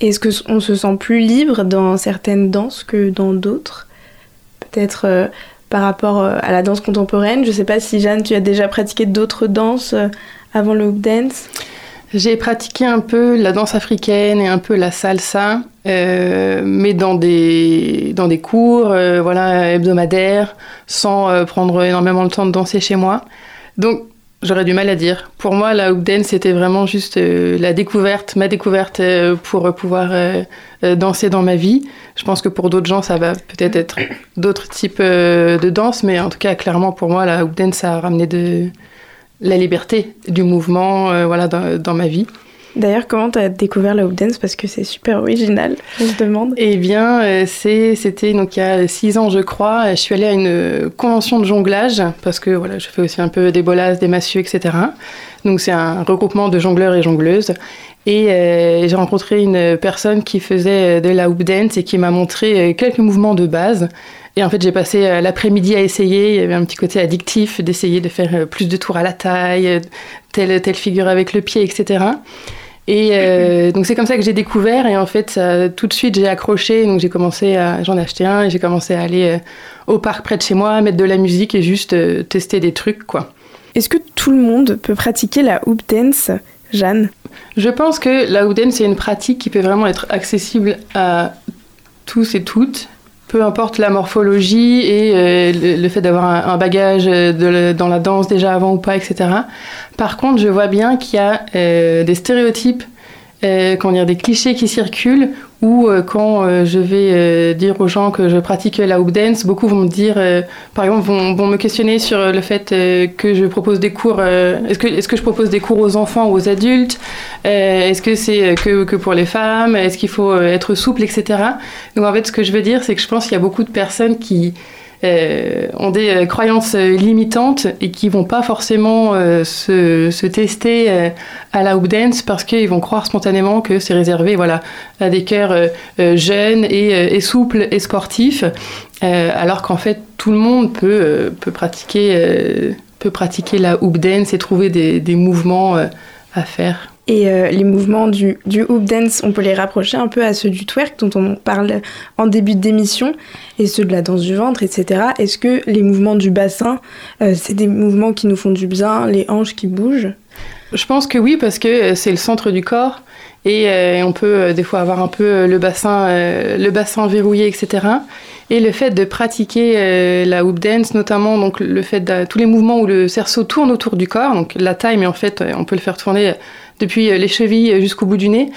Est-ce qu'on se sent plus libre dans certaines danses que dans d'autres? Peut-être euh, par rapport euh, à la danse contemporaine. Je sais pas si Jeanne, tu as déjà pratiqué d'autres danses avant le hoop dance? J'ai pratiqué un peu la danse africaine et un peu la salsa, mais dans des, dans des cours voilà, hebdomadaires, sans prendre énormément le temps de danser chez moi. Donc J'aurais du mal à dire. Pour moi, la dance, c'était vraiment juste euh, la découverte, ma découverte euh, pour pouvoir euh, danser dans ma vie. Je pense que pour d'autres gens, ça va peut-être être, d'autres types de danse, mais en tout cas, clairement, pour moi, la dance, ça a ramené de la liberté du mouvement voilà, dans ma vie. D'ailleurs, comment tu as découvert la hoop dance Parce que c'est super original, je me demande. Eh bien, euh, c'était il y a six ans, je crois. Je suis allée à une convention de jonglage parce que voilà, je fais aussi un peu des bolas, des massieux, etc. Donc c'est un regroupement de jongleurs et jongleuses. Et euh, j'ai rencontré une personne qui faisait de la hoop dance et qui m'a montré euh, quelques mouvements de base. Et en fait, j'ai passé l'après-midi à essayer. Il y avait un petit côté addictif d'essayer de faire plus de tours à la taille, telle, telle figure avec le pied, etc. Et euh, donc c'est comme ça que j'ai découvert. Et en fait tout de suite j'ai accroché. Donc j'ai commencé à j'en ai acheté un et j'ai commencé à aller euh, au parc près de chez moi mettre de la musique et juste euh, tester des trucs quoi. Est-ce que tout le monde peut pratiquer la hoop dance, Jeanne? Je pense que la hoop dance c'est une pratique qui peut vraiment être accessible à tous et toutes peu importe la morphologie et le, fait d'avoir un, bagage dans la danse déjà avant ou pas, etc. Par contre, je vois bien qu'il y a euh, des stéréotypes, euh, dire, des clichés qui circulent, ou euh, quand euh, je vais dire aux gens que je pratique la hoop dance, beaucoup vont me dire, par exemple, vont, me questionner sur le fait que je propose des cours, est-ce que, je propose des cours aux enfants ou aux adultes Est-ce que c'est que, pour les femmes Est-ce qu'il faut être souple, etc. Donc en fait, ce que je veux dire, c'est que je pense qu'il y a beaucoup de personnes qui euh, ont des euh, croyances euh, limitantes et qui vont pas forcément se, tester à la hoop dance parce qu'ils vont croire spontanément que c'est réservé voilà, à des cœurs jeunes et, souples et sportifs, alors qu'en fait tout le monde peut, pratiquer, la hoop dance et trouver des mouvements à faire. Et euh, les mouvements du, hoop dance, on peut les rapprocher un peu à ceux du twerk dont on parle en début d'émission, et ceux de la danse du ventre, etc. Est-ce que les mouvements du bassin, euh, c'est des mouvements qui nous font du bien, les hanches qui bougent? Je pense que oui, parce que euh, c'est le centre du corps, et on peut des fois avoir un peu le bassin, le bassin verrouillé, etc. Et le fait de pratiquer la hoop dance, notamment donc le fait de tous les mouvements où le cerceau tourne autour du corps, donc la taille, mais en fait on peut le faire tourner depuis les chevilles jusqu'au bout du nez.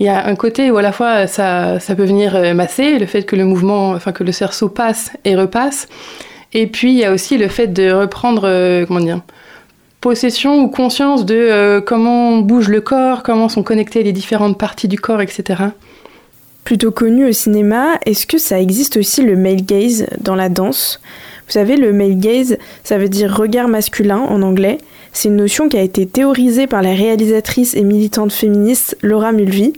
Il y a un côté où à la fois ça, ça peut venir euh, masser, le fait que le mouvement, enfin que le cerceau passe et repasse. Et puis il y a aussi le fait de reprendre, euh, comment dire, possession ou conscience de euh, comment bouge le corps, comment sont connectées les différentes parties du corps, etc. Plutôt connu au cinéma, est-ce que ça existe aussi le male gaze dans la danse? Vous savez, le male gaze, ça veut dire regard masculin en anglais. C'est une notion qui a été théorisée par la réalisatrice et militante féministe Laura Mulvey.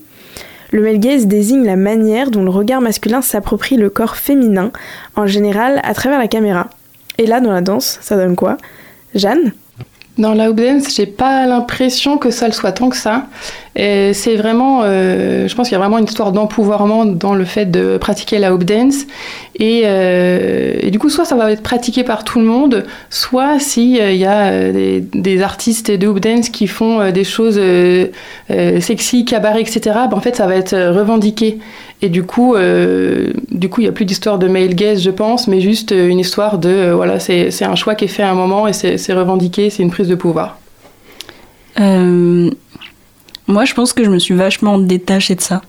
Le male gaze désigne la manière dont le regard masculin s'approprie le corps féminin, en général à travers la caméra. Et là, dans la danse, ça donne quoi? Jeanne? Dans la hoop dance, j'ai pas l'impression que ça le soit tant que ça. C'est vraiment, euh, je pense qu'il y a vraiment une histoire d'empouvoirment dans le fait de pratiquer la hoop dance. Et, euh, et, du coup, soit ça va être pratiqué par tout le monde, soit s'il euh, y a des, des, artistes de hoop dance qui font des choses sexy, cabaret, etc. Ben, en fait, ça va être revendiqué. Et du coup, du coup, il n'y a plus d'histoire de male gaze, je pense, mais juste une histoire de, voilà, c'est un choix qui est fait à un moment et c'est revendiqué, c'est une prise de pouvoir. Moi, je pense que je me suis vachement détachée de ça.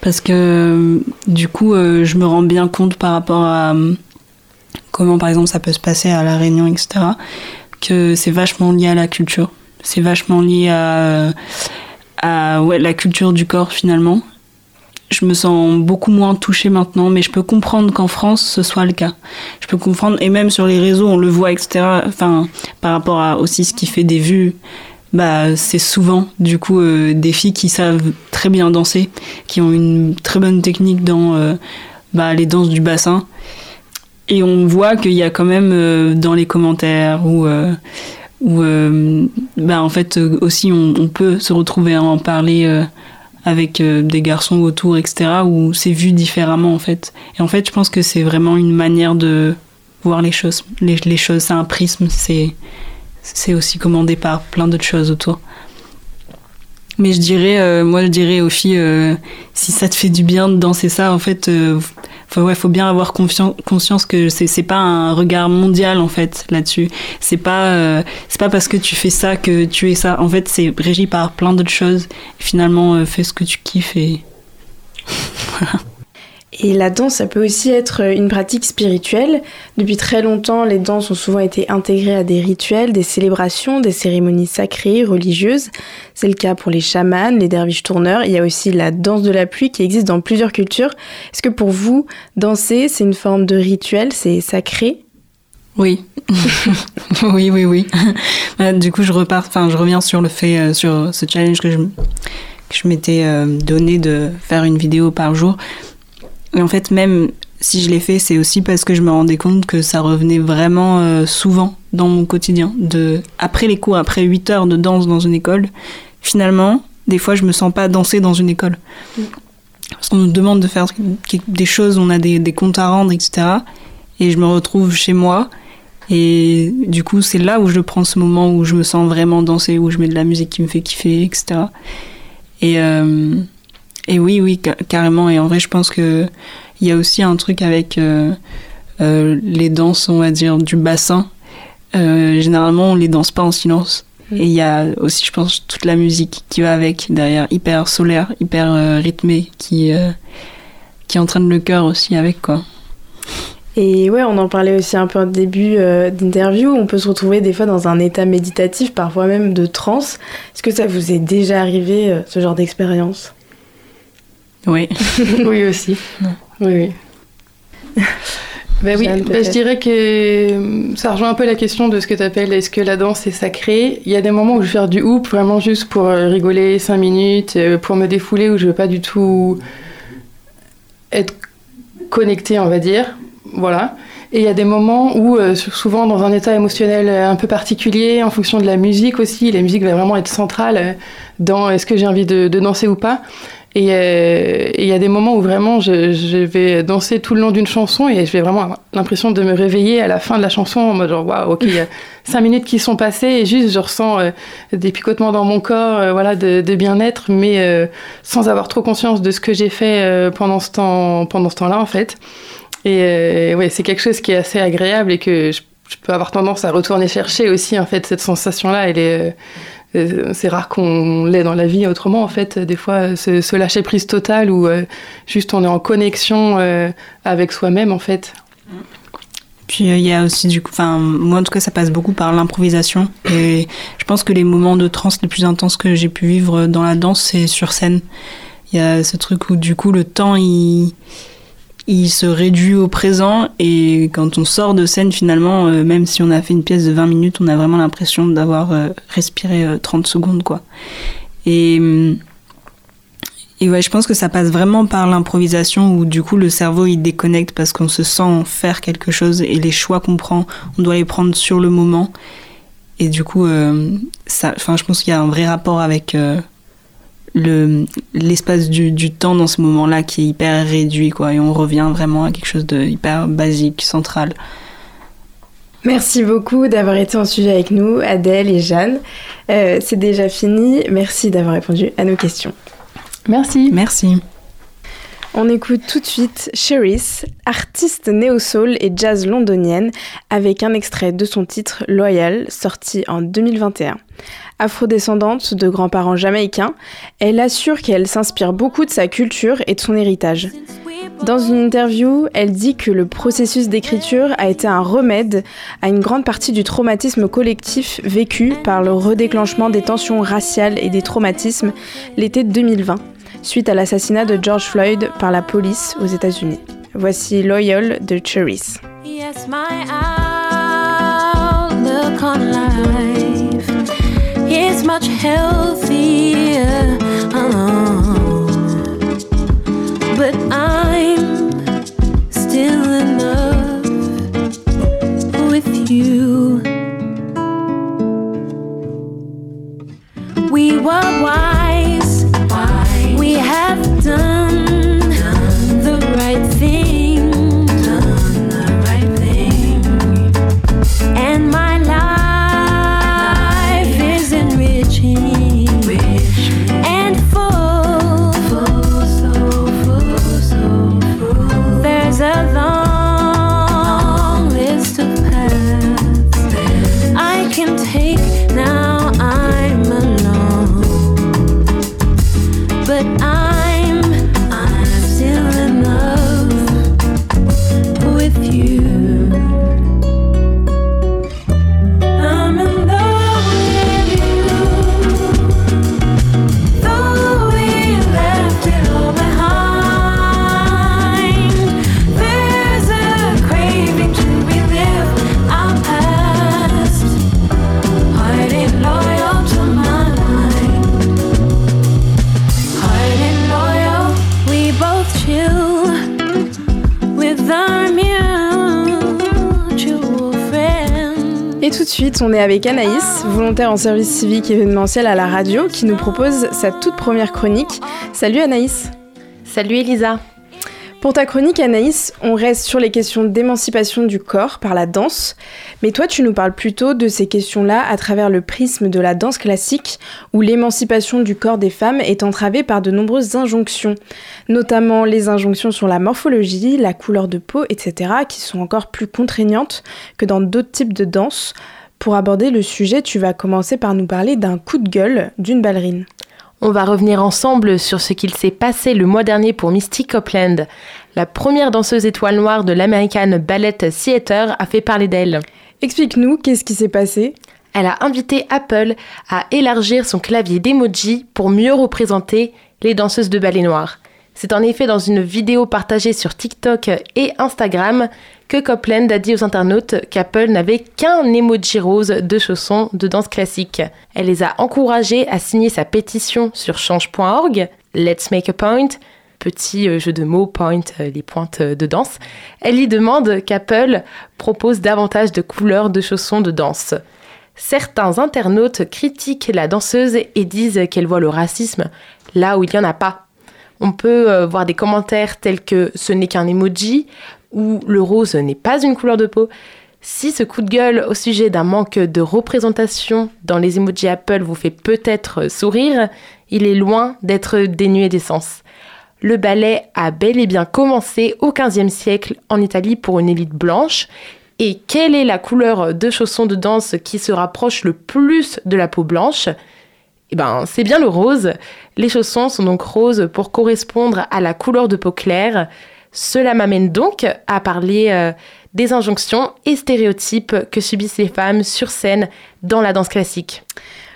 Parce que du coup, euh, je me rends bien compte par rapport à euh, comment, par exemple, ça peut se passer à La Réunion, etc., que c'est vachement lié à la culture. C'est vachement lié à, à ouais, la culture du corps, finalement. Je me sens beaucoup moins touchée maintenant, mais je peux comprendre qu'en France, ce soit le cas. Je peux comprendre, et même sur les réseaux, on le voit, etc., enfin, par rapport à aussi ce qui fait des vues bah, c'est souvent du coup euh, des filles qui savent très bien danser, qui ont une très bonne technique dans euh, bah, les danses du bassin. Et on voit qu'il y a quand même euh, dans les commentaires ou où, bah, en fait aussi on, on, peut se retrouver à en parler avec des garçons autour, etc., où c'est vu différemment en fait. Et en fait, je pense que c'est vraiment une manière de voir les choses. Les, choses, c'est un prisme, c'est c'est aussi commandé par plein d'autres choses autour. Mais je dirais, euh, moi je dirais aux filles, euh, si ça te fait du bien de danser ça, en fait, euh, faut, ouais, faut bien avoir conscience que c'est, c'est pas un regard mondial en fait là-dessus. C'est pas, c'est pas parce que tu fais ça que tu es ça. En fait, c'est régi par plein d'autres choses. finalement, fais ce que tu kiffes et voilà. Et la danse, ça peut aussi être une pratique spirituelle. Depuis très longtemps, les danses ont souvent été intégrées à des rituels, des célébrations, des cérémonies sacrées, religieuses. C'est le cas pour les chamans, les derviches tourneurs. Il y a aussi la danse de la pluie qui existe dans plusieurs cultures. Est-ce que pour vous, danser, c'est une forme de rituel, c'est sacré? Oui, oui, oui, oui. Bah, du coup, je repars, enfin, je reviens sur le fait, euh, sur ce challenge que je, que je m'étais euh, donné de faire une vidéo par jour. Et en fait, même si je l'ai fait, c'est aussi parce que je me rendais compte que ça revenait vraiment euh, souvent dans mon quotidien. De, après les cours, après 8 heures de danse dans une école, finalement, des fois, je me sens pas danser dans une école. Parce qu'on nous demande de faire des choses, on a des, comptes à rendre, etc. Et je me retrouve chez moi. Et du coup, c'est là où je prends ce moment où je me sens vraiment danser, où je mets de la musique qui me fait kiffer, etc. Et, et oui, oui, carrément. Et en vrai, je pense que il y a aussi un truc avec euh, euh, les danses, on va dire, du bassin. Euh, généralement, on les danse pas en silence. Mm. Et il y a aussi, je pense, toute la musique qui va avec, derrière, hyper solaire, hyper rythmée, qui, qui entraîne le cœur aussi avec, quoi. Et ouais, on en parlait aussi un peu au début d'interview. On peut se retrouver des fois dans un état méditatif, parfois même de transe. Est-ce que ça vous est déjà arrivé, ce genre d'expérience? Oui. oui aussi. Oui, oui. Ben oui, ben je dirais que euh, ça rejoint un peu la question de ce que tu appelles est-ce que la danse est sacrée? Il y a des moments où je vais faire du hoop vraiment juste pour euh, rigoler 5 minutes, euh, pour me défouler, où je veux pas du tout être connectée, on va dire. Voilà. Et il y a des moments où, euh, souvent dans un état émotionnel un peu particulier, en fonction de la musique aussi, la musique va vraiment être centrale dans est-ce que j'ai envie de, de, danser ou pas. Euh, et il y a des moments où vraiment je, je, vais danser tout le long d'une chanson et je vais vraiment avoir l'impression de me réveiller à la fin de la chanson en mode genre waouh, ok, il y a cinq minutes qui sont passées et juste je ressens euh, des picotements dans mon corps, euh, voilà, de, de bien-être, mais euh, sans avoir trop conscience de ce que j'ai fait euh, pendant ce temps, pendant ce temps-là en fait. Et ouais, c'est quelque chose qui est assez agréable et que je, je, peux avoir tendance à retourner chercher aussi en fait cette sensation-là. Elle est c'est rare qu'on l'ait dans la vie autrement en fait des fois ce, lâcher prise total où euh, juste on est en connexion euh, avec soi-même en fait. Puis il euh, y a aussi du coup enfin moi en tout cas ça passe beaucoup par l'improvisation. Et je pense que les moments de trance les plus intenses que j'ai pu vivre dans la danse c'est sur scène. Il y a ce truc où du coup le temps il il se réduit au présent et quand on sort de scène finalement euh, même si on a fait une pièce de 20 minutes on a vraiment l'impression d'avoir euh, respiré euh, 30 secondes quoi. Et et ouais je pense que ça passe vraiment par l'improvisation où du coup le cerveau il déconnecte parce qu'on se sent faire quelque chose et les choix qu'on prend on doit les prendre sur le moment. Et du coup euh, ça je pense qu'il y a un vrai rapport avec le l'espace du, du temps dans ce moment là qui est hyper réduit quoi et on revient vraiment à quelque chose de hyper basique central Merci beaucoup d'avoir été en sujet avec nous, Adèle et Jeanne. Euh, C'est déjà fini. Merci d'avoir répondu à nos questions. Merci. Merci. On écoute tout de suite Cherise, artiste néo-soul et jazz londonienne, avec un extrait de son titre Loyal, sorti en 2021. Afrodescendante de grands-parents jamaïcains, elle assure qu'elle s'inspire beaucoup de sa culture et de son héritage. Dans une interview, elle dit que le processus d'écriture a été un remède à une grande partie du traumatisme collectif vécu par le redéclenchement des tensions raciales et des traumatismes l'été 2020, suite à l'assassinat de George Floyd par la police aux États-Unis. Voici Loyal de Cherise. Yes, my outlook on life is much healthier. But I'm still in love with you. We were we have done On est avec Anaïs, volontaire en service civique événementiel à la radio, qui nous propose sa toute première chronique. Salut Anaïs Salut Elisa Pour ta chronique Anaïs, on reste sur les questions d'émancipation du corps par la danse, mais toi tu nous parles plutôt de ces questions-là à travers le prisme de la danse classique, où l'émancipation du corps des femmes est entravée par de nombreuses injonctions, notamment les injonctions sur la morphologie, la couleur de peau, etc., qui sont encore plus contraignantes que dans d'autres types de danse. Pour aborder le sujet, tu vas commencer par nous parler d'un coup de gueule d'une ballerine. On va revenir ensemble sur ce qu'il s'est passé le mois dernier pour Misty Copeland. La première danseuse étoile noire de l'American Ballet Theatre a fait parler d'elle. Explique-nous, qu'est-ce qui s'est passé? Elle a invité Apple à élargir son clavier d'emoji pour mieux représenter les danseuses de ballet noir. C'est en effet dans une vidéo partagée sur TikTok et Instagram que Copland a dit aux internautes qu'Apple n'avait qu'un emoji rose de chaussons de danse classique. Elle les a encouragés à signer sa pétition sur change.org, Let's Make a Point, petit euh, jeu de mots, point, euh, les pointes euh, de danse. Elle y demande qu'Apple propose davantage de couleurs de chaussons de danse. Certains internautes critiquent la danseuse et disent qu'elle voit le racisme là où il n'y en a pas. On peut euh, voir des commentaires tels que ce n'est qu'un emoji ou le rose n'est pas une couleur de peau. Si ce coup de gueule au sujet d'un manque de représentation dans les emojis Apple vous fait peut-être sourire, il est loin d'être dénué d'essence. Le ballet a bel et bien commencé au XVe siècle en Italie pour une élite blanche. Et quelle est la couleur de chaussons de danse qui se rapproche le plus de la peau blanche? Eh ben, c'est bien le rose. Les chaussons sont donc roses pour correspondre à la couleur de peau claire. Cela m'amène donc à parler euh, des injonctions et stéréotypes que subissent les femmes sur scène dans la danse classique.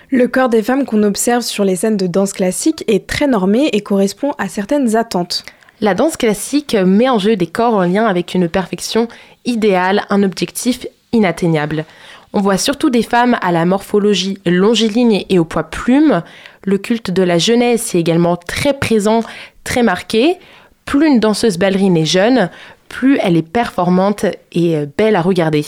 Le corps des femmes qu'on observe sur les scènes de danse classique est très normé et correspond à certaines attentes. La danse classique met en jeu des corps en lien avec une perfection idéale, un objectif inatteignable. On voit surtout des femmes à la morphologie longiligne et au poids plume. Le culte de la jeunesse est également très présent, très marqué. Plus une danseuse ballerine est jeune, plus elle est performante et euh, belle à regarder.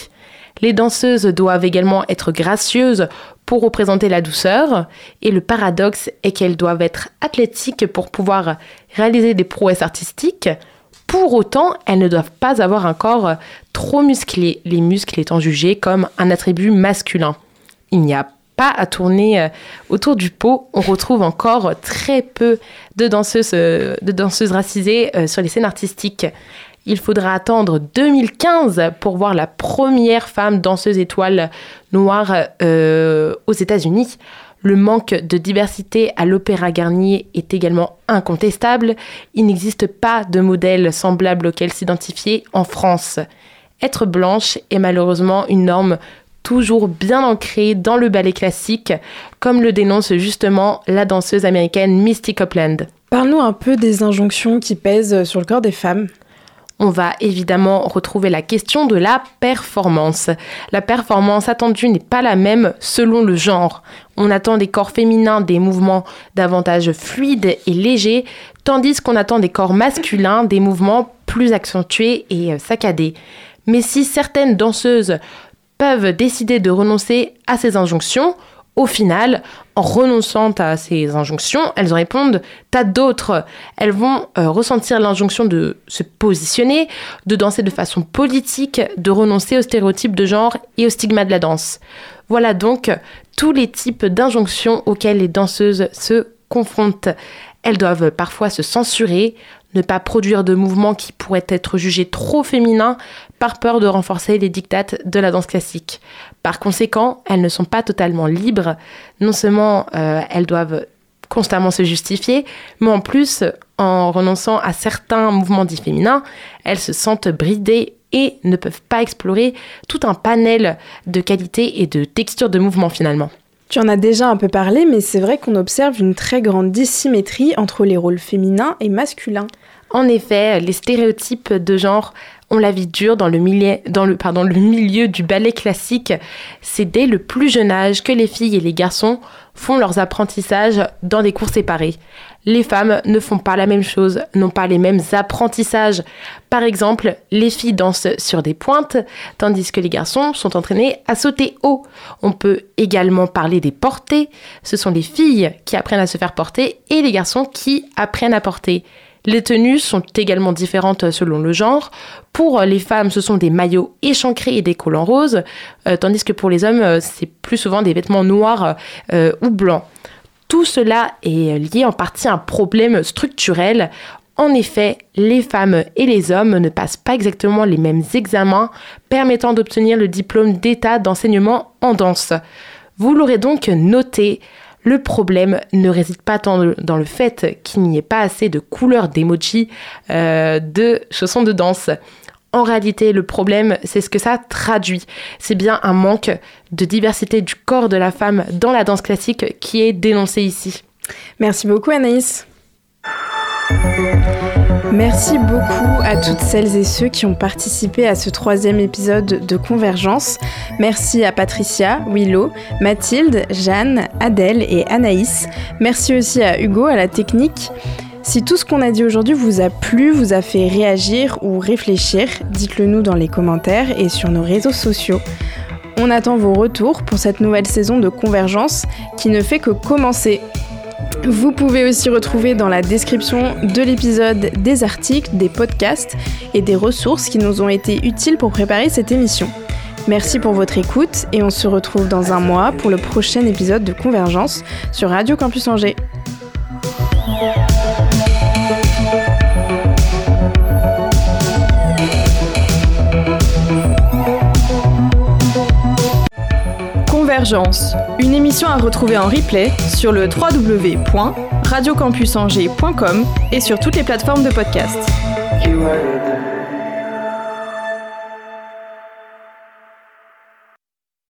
Les danseuses doivent également être gracieuses pour représenter la douceur, et le paradoxe est qu'elles doivent être athlétiques pour pouvoir réaliser des prouesses artistiques. Pour autant, elles ne doivent pas avoir un corps trop musclé, les muscles étant jugés comme un attribut masculin. Il n'y a pas à tourner euh, autour du pot, on retrouve encore très peu de danseuses, euh, racisées euh, sur les scènes artistiques. Il faudra attendre 2015 pour voir la première femme danseuse étoile noire euh, aux États-Unis. Le manque de diversité à l'Opéra Garnier est également incontestable. Il n'existe pas de modèle semblable auquel s'identifier en France. Être blanche est malheureusement une norme toujours bien ancrée dans le ballet classique, comme le dénonce justement la danseuse américaine Misty Copeland. Parle-nous un peu des injonctions qui pèsent sur le corps des femmes. On va évidemment retrouver la question de la performance. La performance attendue n'est pas la même selon le genre. On attend des corps féminins des mouvements davantage fluides et légers, tandis qu'on attend des corps masculins des mouvements plus accentués et euh, saccadés. Mais si certaines danseuses peuvent décider de renoncer à ces injonctions, au final, en renonçant à ces injonctions, elles en répondent à d'autres. Elles vont euh, ressentir l'injonction de se positionner, de danser de façon politique, de renoncer aux stéréotypes de genre et aux stigmas de la danse. Voilà donc tous les types d'injonctions auxquelles les danseuses se confrontent. Elles doivent parfois se censurer, ne pas produire de mouvements qui pourraient être jugés trop féminins par peur de renforcer les dictates de la danse classique. Par conséquent, elles ne sont pas totalement libres. Non seulement euh, elles doivent constamment se justifier, mais en plus, en renonçant à certains mouvements dits féminins, elles se sentent bridées et ne peuvent pas explorer tout un panel de qualités et de textures de mouvement finalement. Tu en as déjà un peu parlé, mais c'est vrai qu'on observe une très grande dissymétrie entre les rôles féminins et masculins. En effet, les stéréotypes de genre ont la vie dure dans le, milieu, le milieu du ballet classique. C'est dès le plus jeune âge que les filles et les garçons font leurs apprentissages dans des cours séparés. Les femmes ne font pas la même chose, n'ont pas les mêmes apprentissages. Par exemple, les filles dansent sur des pointes, tandis que les garçons sont entraînés à sauter haut. On peut également parler des portées. Ce sont les filles qui apprennent à se faire porter et les garçons qui apprennent à porter. Les tenues sont également différentes selon le genre. Pour les femmes, ce sont des maillots échancrés et des collants roses, euh, tandis que pour les hommes, euh, c'est plus souvent des vêtements noirs euh, ou blancs. Tout cela est lié en partie à un problème structurel. En effet, les femmes et les hommes ne passent pas exactement les mêmes examens permettant d'obtenir le diplôme d'état d'enseignement en danse. Vous l'aurez donc noté, le problème ne réside pas tant dans le fait qu'il n'y ait pas assez de couleurs d'emoji euh, de chaussons de danse. En réalité, le problème, c'est ce que ça traduit. C'est bien un manque de diversité du corps de la femme dans la danse classique qui est dénoncé ici. Merci beaucoup Anaïs. Merci beaucoup à toutes celles et ceux qui ont participé à ce troisième épisode de Convergence. Merci à Patricia, Willow, Mathilde, Jeanne, Adèle et Anaïs. Merci aussi à Hugo à la technique. Si tout ce qu'on a dit aujourd'hui vous a plu, vous a fait réagir ou réfléchir, dites-le nous dans les commentaires et sur nos réseaux sociaux. On attend vos retours pour cette nouvelle saison de Convergence qui ne fait que commencer. Vous pouvez aussi retrouver dans la description de l'épisode des articles, des podcasts et des ressources qui nous ont été utiles pour préparer cette émission. Merci pour votre écoute et on se retrouve dans un mois pour le prochain épisode de Convergence sur Radio Campus Angers. Une émission à retrouver en replay sur le www.radiocampusangers.com et sur toutes les plateformes de podcast.